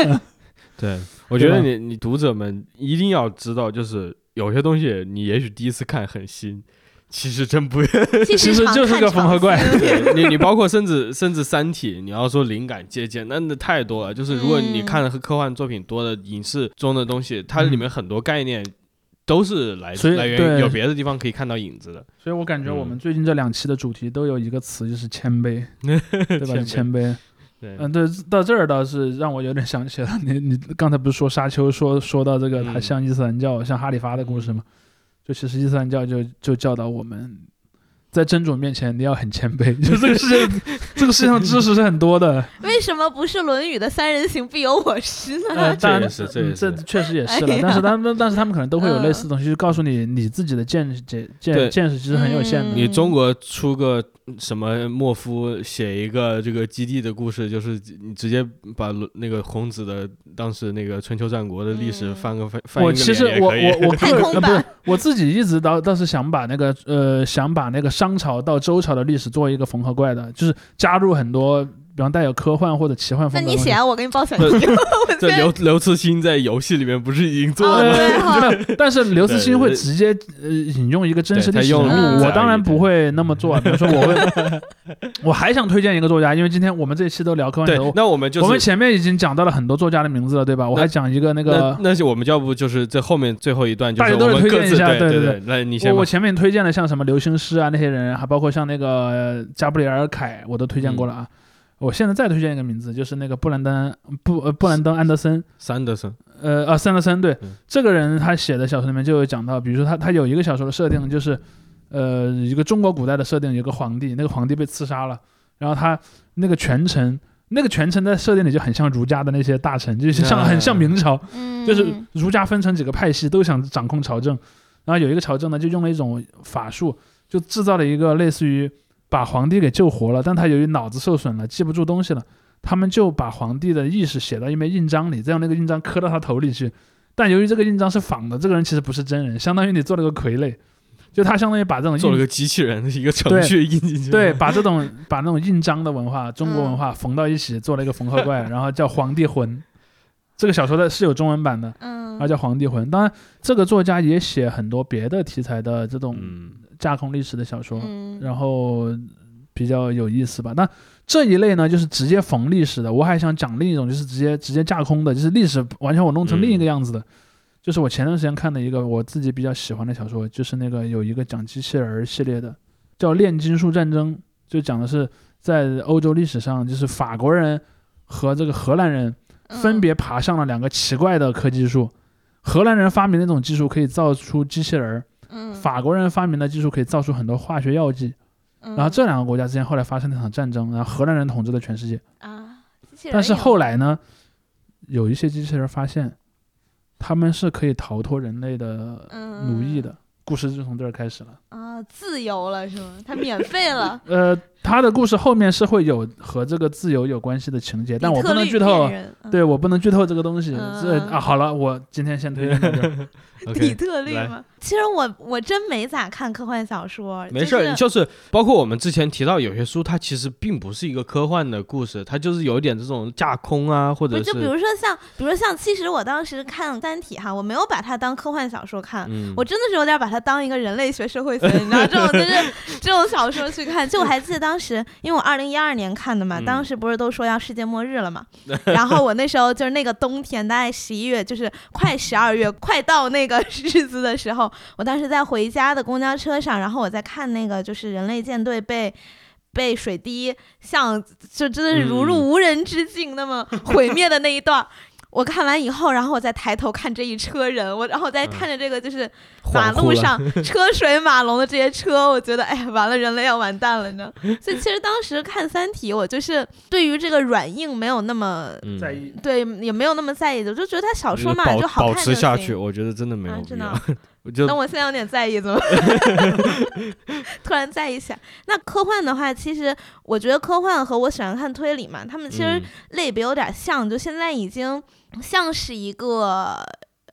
S1: 对。我觉得你你读者们一定要知道，就是有些东西你也许第一次看很新，其实真不，
S2: 其
S3: 实就是个缝合怪。
S1: 你你包括甚至甚至《三体》，你要说灵感借鉴，那那太多了。就是如果你看的科幻作品多的影视中的东西，它里面很多概念都是来自来源有别的地方可以看到影子的。
S3: 所以我感觉我们最近这两期的主题都有一个词，就是谦卑，对吧？谦卑。嗯，对，到这儿倒是让我有点想起了你，你刚才不是说沙丘说说到这个，它像伊斯兰教，像哈里发的故事吗？就其实伊斯兰教就就教导我们。在真主面前，你要很谦卑。就这个世界，这个世界上知识是很多的。
S2: 为什么不是《论语》的“三人行，必有我师”
S1: 呢？这也是，这
S3: 这确实也是了。但是他们，但是他们可能都会有类似的东西，就告诉你，你自己的见解见见识其实很有限的。
S1: 你中国出个什么莫夫写一个这个基地的故事，就是你直接把那个孔子的当时那个春秋战国的历史翻个翻翻
S3: 一个其实我我我
S2: 太空
S3: 版，我自己一直倒倒是想把那个呃想把那个。商朝到周朝的历史做一个缝合怪的，就是加入很多。比方带有科幻或者奇幻风格。
S2: 那你写，我给你报选
S1: 题。这刘刘慈欣在游戏里面不是已经做了
S2: 吗？
S3: 但是刘慈欣会直接呃引用一个真实历史人物，我当然不会那么做。比如说，我会，我还想推荐一个作家，因为今天我们这一期都聊科幻。
S1: 对，那我们就
S3: 我们前面已经讲到了很多作家的名字了，对吧？我还讲一个那个，
S1: 那是我们要不就是这后面最后一段，
S3: 大家都是推荐一下，
S1: 对
S3: 对对。
S1: 来，你先。
S3: 我前面推荐了像什么刘星师啊那些人，还包括像那个加布里尔凯，我都推荐过了啊。我现在再推荐一个名字，就是那个布兰登布呃布兰登安德森，
S1: 三德森，
S3: 呃啊三德森，对，这个人他写的小说里面就有讲到，比如说他他有一个小说的设定就是，呃一个中国古代的设定，有个皇帝，那个皇帝被刺杀了，然后他那个权臣，那个权臣在设定里就很像儒家的那些大臣，就是像很像明朝，就是儒家分成几个派系，都想掌控朝政，然后有一个朝政呢就用了一种法术，就制造了一个类似于。把皇帝给救活了，但他由于脑子受损了，记不住东西了。他们就把皇帝的意识写到一枚印章里，再用那个印章刻到他头里去。但由于这个印章是仿的，这个人其实不是真人，相当于你做了个傀儡。就他相当于把这种
S1: 做了个机器人的一个程序印进去。
S3: 对，把这种把那种印章的文化、中国文化缝到一起，做了一个缝合怪，然后叫皇帝魂。这个小说的是有中文版的，嗯，然后叫皇帝魂。当然，这个作家也写很多别的题材的这种。架空历史的小说，然后比较有意思吧？那这一类呢，就是直接缝历史的。我还想讲另一种，就是直接直接架空的，就是历史完全我弄成另一个样子的。就是我前段时间看的一个我自己比较喜欢的小说，就是那个有一个讲机器人系列的，叫《炼金术战争》，就讲的是在欧洲历史上，就是法国人和这个荷兰人分别爬上了两个奇怪的科技树。荷兰人发明那种技术，可以造出机器人儿。法国人发明的技术可以造出很多化学药剂，然后这两个国家之间后来发生了一场战争，然后荷兰人统治了全世界。
S2: 啊。
S3: 但是后来呢，有一些机器人发现，他们是可以逃脱人类的奴役的。故事就从这儿开始了。
S2: 啊，啊，自由了是吗？他免费了。
S3: 呃，他的故事后面是会有和这个自由有关系的情节，但我不能剧透。对我不能剧透这个东西。这啊，好了，我今天先推荐这个。
S2: 底 特律吗？其实我我真没咋看科幻小说。
S1: 没事
S2: 儿，
S1: 就是包括我们之前提到有些书，它其实并不是一个科幻的故事，它就是有一点这种架空啊，或者是
S2: 就比如说像，比如说像，其实我当时看《三体》哈，我没有把它当科幻小说看，我真的是有点把它当一个人类学、社会学，你知道这种就是这种小说去看。就我还记得当时，因为我二零一二年看的嘛，当时不是都说要世界末日了嘛，然后我那时候就是那个冬天，大概十一月，就是快十二月，快到那个。日子的时候，我当时在回家的公交车上，然后我在看那个就是人类舰队被 被水滴像就真的是如入无人之境那么毁灭的那一段。我看完以后，然后我再抬头看这一车人，我然后再看着这个就是马路上 车水马龙的这些车，我觉得哎呀，完了，人类要完蛋了呢。所以其实当时看《三体》，我就是对于这个软硬没有那么
S3: 在意，
S2: 对，也没有那么在意的，就觉得他小说嘛就好
S1: 看保持下去，我觉得真的没有必要。
S2: 那我现在有点在意，怎么 突然在意起来？那科幻的话，其实我觉得科幻和我喜欢看推理嘛，他们其实类别有点像，就现在已经。像是一个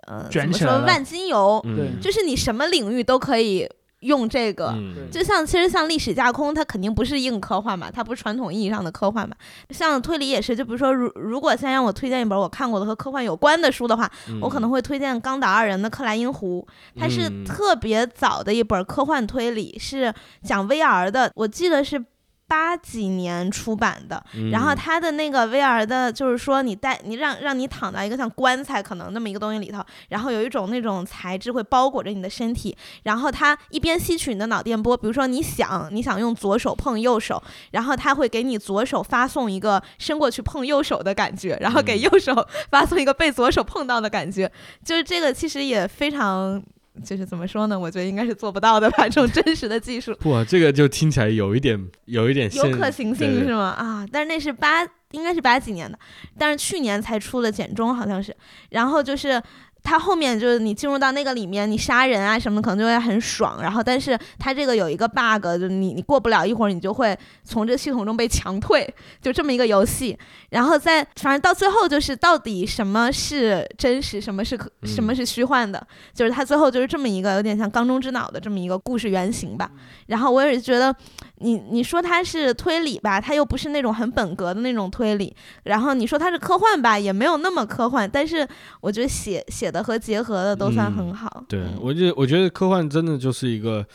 S2: 呃，怎么说万金油？就是你什么领域都可以用这个。就像其实像历史架空，它肯定不是硬科幻嘛，它不是传统意义上的科幻嘛。像推理也是，就比如说，如如果现在让我推荐一本我看过的和科幻有关的书的话，我可能会推荐《冈岛二人的克莱因湖》，它是特别早的一本科幻推理，是讲 VR 的，我记得是。八几年出版的，然后它的那个 VR 的，就是说你带你让让你躺在一个像棺材可能那么一个东西里头，然后有一种那种材质会包裹着你的身体，然后它一边吸取你的脑电波，比如说你想你想用左手碰右手，然后它会给你左手发送一个伸过去碰右手的感觉，然后给右手 发送一个被左手碰到的感觉，就是这个其实也非常。就是怎么说呢？我觉得应该是做不到的吧，这种真实的技术。
S1: 不，这个就听起来有一点，有一点
S2: 有可行性是吗？啊，但是那是八，应该是八几年的，但是去年才出了简中好像是，然后就是。它后面就是你进入到那个里面，你杀人啊什么可能就会很爽。然后，但是它这个有一个 bug，就你你过不了一会儿，你就会从这系统中被强退，就这么一个游戏。然后在反正到最后就是到底什么是真实，什么是可什么是虚幻的，就是它最后就是这么一个有点像缸中之脑的这么一个故事原型吧。然后我也是觉得。你你说它是推理吧，它又不是那种很本格的那种推理。然后你说它是科幻吧，也没有那么科幻。但是我觉得写写的和结合的都算很好。
S1: 对，我觉得我觉得科幻真的就是一个，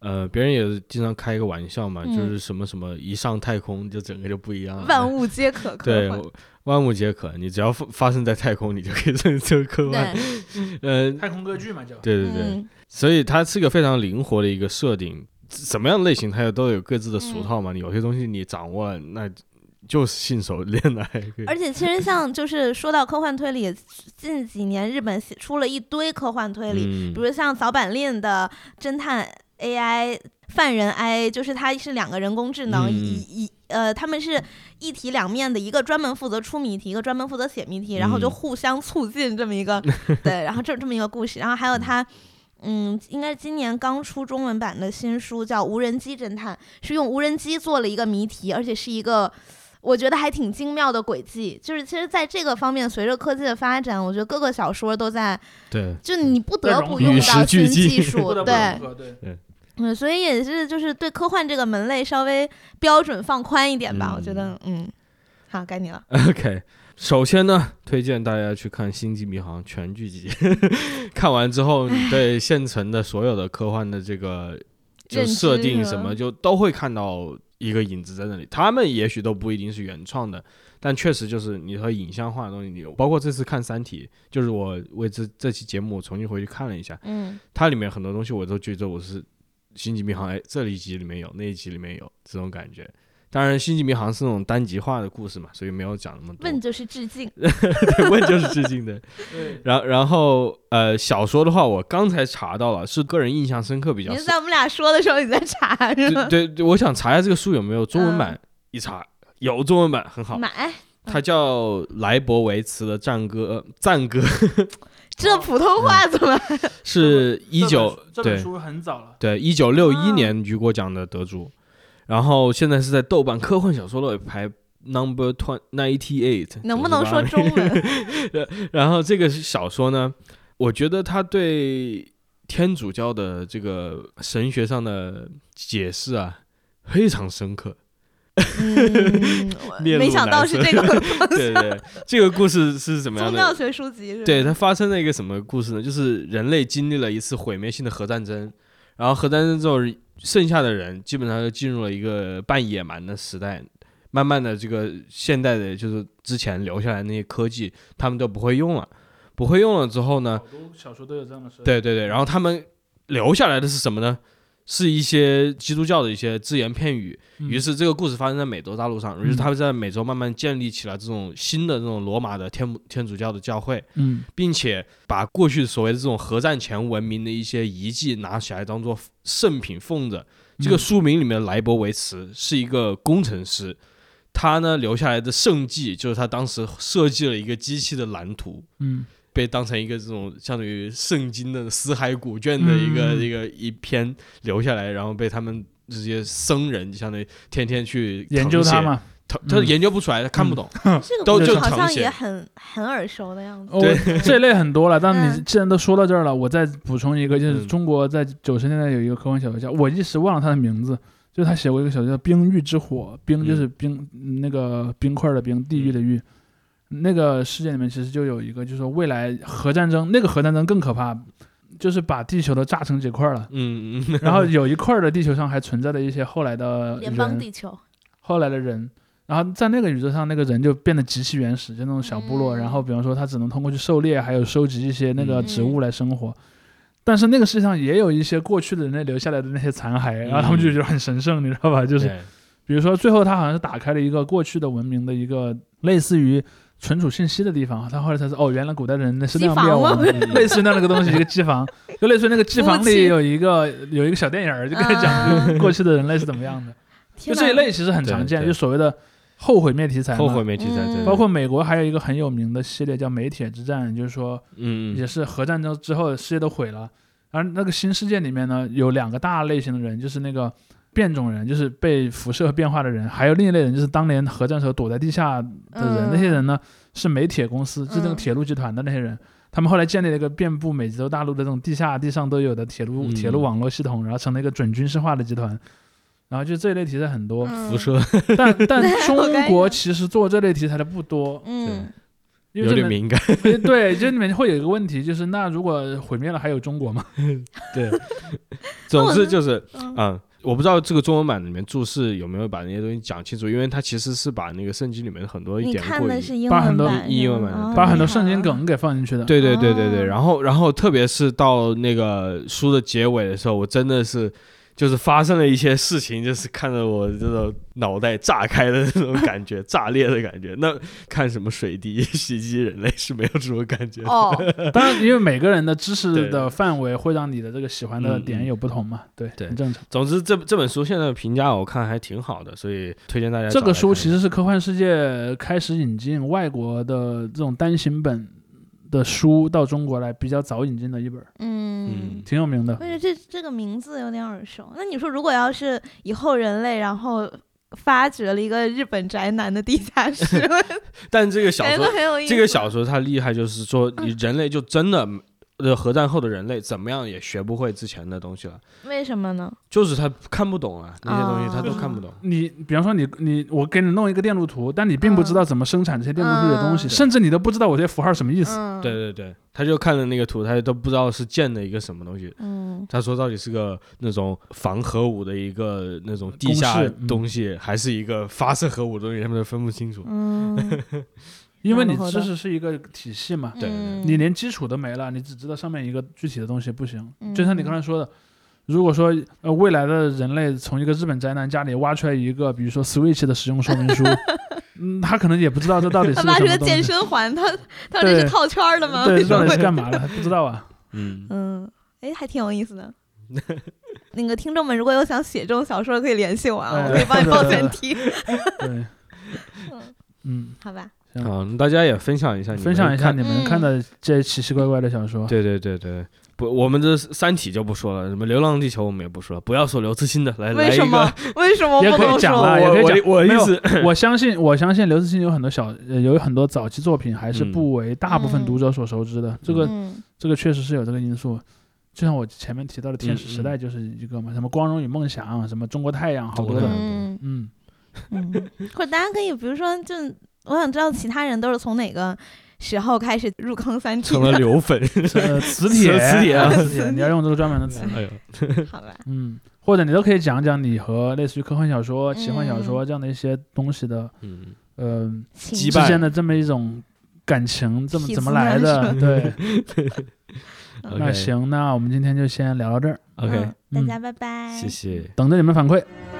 S1: 呃，别人也经常开一个玩笑嘛，就是什么什么一上太空就整个就不一样了。
S2: 万物皆可 科
S1: 幻。对，万物皆可，你只要发发生在太空，你就可以成这个科幻。呃，
S3: 太空歌剧嘛，就
S1: 对对对。所以它是个非常灵活的一个设定。什么样的类型，它有都有各自的俗套嘛。你有些东西你掌握了，那就是信手拈来。
S2: 而且其实像就是说到科幻推理，近几年日本出了一堆科幻推理，比如像早坂令的侦探 AI 犯人 IA，就是它是两个人工智能，一一呃他们是一体两面的，一个专门负责出谜题，一个专门负责写谜题，然后就互相促进这么一个 对，然后这这么一个故事，然后还有他。嗯，应该今年刚出中文版的新书叫《无人机侦探》，是用无人机做了一个谜题，而且是一个我觉得还挺精妙的轨迹。就是其实在这个方面，随着科技的发展，我觉得各个小说都在
S1: 对，
S2: 就你不得不用到新技术，
S3: 对
S2: 对嗯，所以也是就是对科幻这个门类稍微标准放宽一点吧。我觉得，嗯，好，该你了。
S1: OK。首先呢，推荐大家去看《星际迷航》全剧集，看完之后，你对现成的所有的科幻的这个就设定什么，就都会看到一个影子在那里。他们也许都不一定是原创的，但确实就是你和影像化的东西，你包括这次看《三体》，就是我为这这期节目重新回去看了一下，
S2: 嗯，
S1: 它里面很多东西我都觉得我是《星际迷航》哎，这一集里面有，那一集里面有这种感觉。当然，《星际迷航》是那种单极化的故事嘛，所以没有讲那么多。
S2: 问就是致敬，
S1: 问就是致敬的。然然后呃，小说的话，我刚才查到了，是个人印象深刻比较。
S2: 你在我们俩说的时候你在查是吗？
S1: 对对，我想查一下这个书有没有中文版，一查有中文版，很好。
S2: 买
S1: 它叫莱博维茨的战歌，赞歌
S2: 这普通话怎么？
S1: 是一九对
S3: 这本书很早了，
S1: 对一九六一
S2: 啊
S1: 年雨果奖的得主，然后现在是在豆瓣科幻小说的排 number twenty ninety eight，
S2: 能不能说中文？
S1: 然后这个是小说呢，我觉得他对天主教的这个神学上的解释啊，非常深刻。
S2: 没想到是这个
S1: 对 对对，这个故事是怎么样的？
S2: 宗教学书籍是？
S1: 对，它发生了一个什么故事呢？就是人类经历了一次毁灭性的核战争，然后核战争之后，剩下的人基本上就进入了一个半野蛮的时代。慢慢的，这个现代的，就是之前留下来那些科技，他们都不会用了。不会用了之后呢，
S3: 好多小说都有这样的设定。
S1: 对对对，然后他们留下来的是什么呢？是一些基督教的一些只言片语。
S3: 嗯，
S1: 于是这个故事发生在美洲大陆上，于是他们在美洲慢慢建立起了这种新的这种罗马的天天主教的教会，
S3: 嗯。
S1: 并且把过去所谓的这种核战前文明的一些遗迹拿起来当做圣品奉着。这个
S3: 嗯
S1: 书名里面的莱博维茨是一个工程师，他呢留下来的圣迹就是他当时设计了一个机器的蓝图，
S3: 嗯
S1: 被当成一个这种相当于圣经的死海古卷的一个、
S3: 嗯
S1: 一个一篇留下来，然后被他们这些僧人相当于天天去
S3: 研究它，嘛。
S1: 誊他
S3: 嗯
S1: 研究不出来，他看不懂。
S2: 这个
S1: 都就
S2: 好像也很很耳熟的样子。
S3: 对，这类很多了，但你
S2: 嗯
S3: 既然都说到这儿了，我再补充一个，就是
S1: 嗯
S3: 中国在九十年代有一个科幻小说家，我一时忘了他的名字，就是他写过一个小说叫《冰域之火》，冰就是冰、嗯那个冰块的冰，地狱的狱。那个世界里面其实就有一个，就是说未来核战争，那个核战争更可怕，就是把地球都炸成几块了。
S1: 嗯嗯，
S3: 然后有一块儿的地球上还存在的一些后来的
S2: 联邦，地球，
S3: 后来的人，然后在那个宇宙上，那个人就变得极其原始，就那种小部落。
S2: 嗯
S3: 然后比方说，他只能通过去狩猎，还有收集一些那个
S1: 嗯
S3: 植物来生活。但是那个世界上也有一些过去的人类留下来的那些残骸，然后他们就觉得很神圣，你知道吧？就是比如说，最后他好像是打开了一个过去的文明的一个类似于存储信息的地方，他后来才是哦，原来古代的人类是那样
S2: 机房吗？
S3: 灭亡的，类似那样的一个东西，一个机房，就类似于那个机房里有一个有一个小电影儿，就跟你讲 过去的人类是怎么样的。就这一类其实很常见，就所谓的后毁灭题材。
S1: 后毁灭题材，
S3: 包括美国还有一个很有名的系列叫《美铁之战》，就是说也是核战争之后世界都毁了，而那个新世界里面呢有两个大类型的人，就是那个变种人，就是被辐射变化的人，还有另一类人就是当年核战时候躲在地下的人，
S2: 嗯。
S3: 那些人呢是煤铁公司，就是那个
S2: 嗯。
S3: 铁路集团的那些人。他们后来建立了一个遍布美洲大陆的这种地下、地上都有的铁路、
S1: 嗯。
S3: 铁路网络系统，然后成了一个准军事化的集团。然后就这一类题材很多，
S2: 嗯。
S1: 辐射。
S3: 但 但 中国其实做这类题材的不多，
S2: 嗯，
S1: 有点敏感，
S3: 对，这里面会有一个问题，就是那如果毁灭了，还有中国吗？
S1: 对。总之就是，
S2: 嗯
S1: 嗯，我不知道这个中文版里面注释有没有把那些东西讲清楚，因为它其实是把那个圣经里面的很多
S2: 你
S1: 典故以
S2: 看的是英
S3: 把很多，把很多
S2: 哦
S3: 圣经。梗给放进去的。
S1: 对对对对对，
S2: 哦
S1: 然后然后特别是到那个书的结尾的时候，我真的是就是发生了一些事情，就是看着我这种脑袋炸开的那种感觉，炸裂的感觉。那看什么水滴袭击人类是没有这种感觉的。
S2: 哦，
S3: 当然，因为每个人的知识的范围会让你的这个喜欢的
S1: 嗯
S3: 点
S1: 嗯
S3: 有不同嘛，对，
S1: 对
S3: 很正常。
S1: 总之这这本书现在的评价我看还挺好的，所以推荐大家
S3: 这个书其实是科幻世界开始引进外国的这种单行本的书到中国来比较早引进的一本，
S2: 嗯
S1: 嗯，
S3: 挺有名的。
S2: 我觉得这这个名字有点耳熟。那你说，如果要是以后人类然后发掘了一个日本宅男的地下室，
S1: 但这个小说
S2: 很有意思。
S1: 这个小说它厉害，就是说你人类就真的呃核战后的人类怎么样也学不会之前的东西了，
S2: 为什么呢？
S1: 就是他看不懂啊，那些东西他都
S2: 哦
S1: 看不懂。
S3: 你比方说你你我给你弄一个电路图，但你并不知道怎么生产这些电路图的东西，
S2: 嗯
S3: 甚至你都不知道我这些符号什么意思。
S2: 嗯，
S1: 对对对，他就看了那个图，他都不知道是建的一个什么东西。
S2: 嗯，
S1: 他说到底是个那种防核武的一个那种地下东西，还是一个发射核武的东西，他们都分不清楚。
S2: 嗯，
S3: 因为你
S2: なるほど
S3: 知识是一个体系嘛，
S1: 对对
S2: 嗯
S3: 你连基础都没了，你只知道上面一个具体的东西不行。
S2: 嗯
S3: 就像你刚才说的，如果说呃未来的人类从一个日本宅男家里挖出来一个，比如说 Switch 的使用说明书，嗯，他可能也不知道这到底是
S2: 他
S3: 个
S2: 挖出个健
S3: 什么东西，
S2: 身环，他他说这是
S3: 对
S2: 套圈儿的吗？
S3: 对，
S2: 为
S3: 这到底
S2: 什么会
S3: 是干嘛的，还不知道啊。
S1: 嗯，
S2: 嗯，哎，还挺有意思的。那个听众们如果有想写这种小说的，可以联系我啊，
S3: 哎
S2: 我可以帮你报
S3: 对对
S2: 选题。
S3: 对，
S2: 嗯，
S3: 嗯，
S2: 好吧，
S3: 行
S1: 好，大家也分享一下你们
S3: 分享一下你们
S2: 嗯
S3: 看的这奇奇怪怪的小说。
S1: 对对对对，不，我们这《三体》就不说了，什么《流浪地球》我们也不说了，不要说刘慈欣的，来来一
S2: 为什么
S1: 个，？
S2: 为什么
S3: 也可以？讲了也可以讲
S1: 我我意思，
S3: 我相信，我相信刘慈欣有很多小，呃，有很多早期作品还是
S1: 嗯
S3: 不为大部分
S2: 嗯
S3: 读者所熟知的。这个
S2: 嗯
S3: 这个确实是有这个因素。就像我前面提到的《天使时代》就是一个嘛，什么《光荣与梦想》，什么《中国太阳》，好多的。
S2: 嗯
S3: 嗯，
S2: 嗯，或者大家可以，比如说，就我想知道其他人都是从哪个时候开始入坑三体
S1: 成了
S2: 的？
S1: 刘粉，
S3: 呃，磁铁，
S1: 磁铁啊
S3: 磁铁，你要用这个专门的词。
S1: 哎呦，
S2: 好吧，
S3: 嗯，或者你都可以讲讲你和类似于科幻小说、奇幻小说
S2: 嗯
S3: 这样的一些东西的，
S1: 嗯，
S3: 呃，之间的这么一种感情，这么怎么来的？对，那行，那我们今天就先聊到这儿
S1: ，，OK，
S2: 嗯大家拜拜，
S1: 谢谢。
S3: 等着你们反馈。
S2: 拜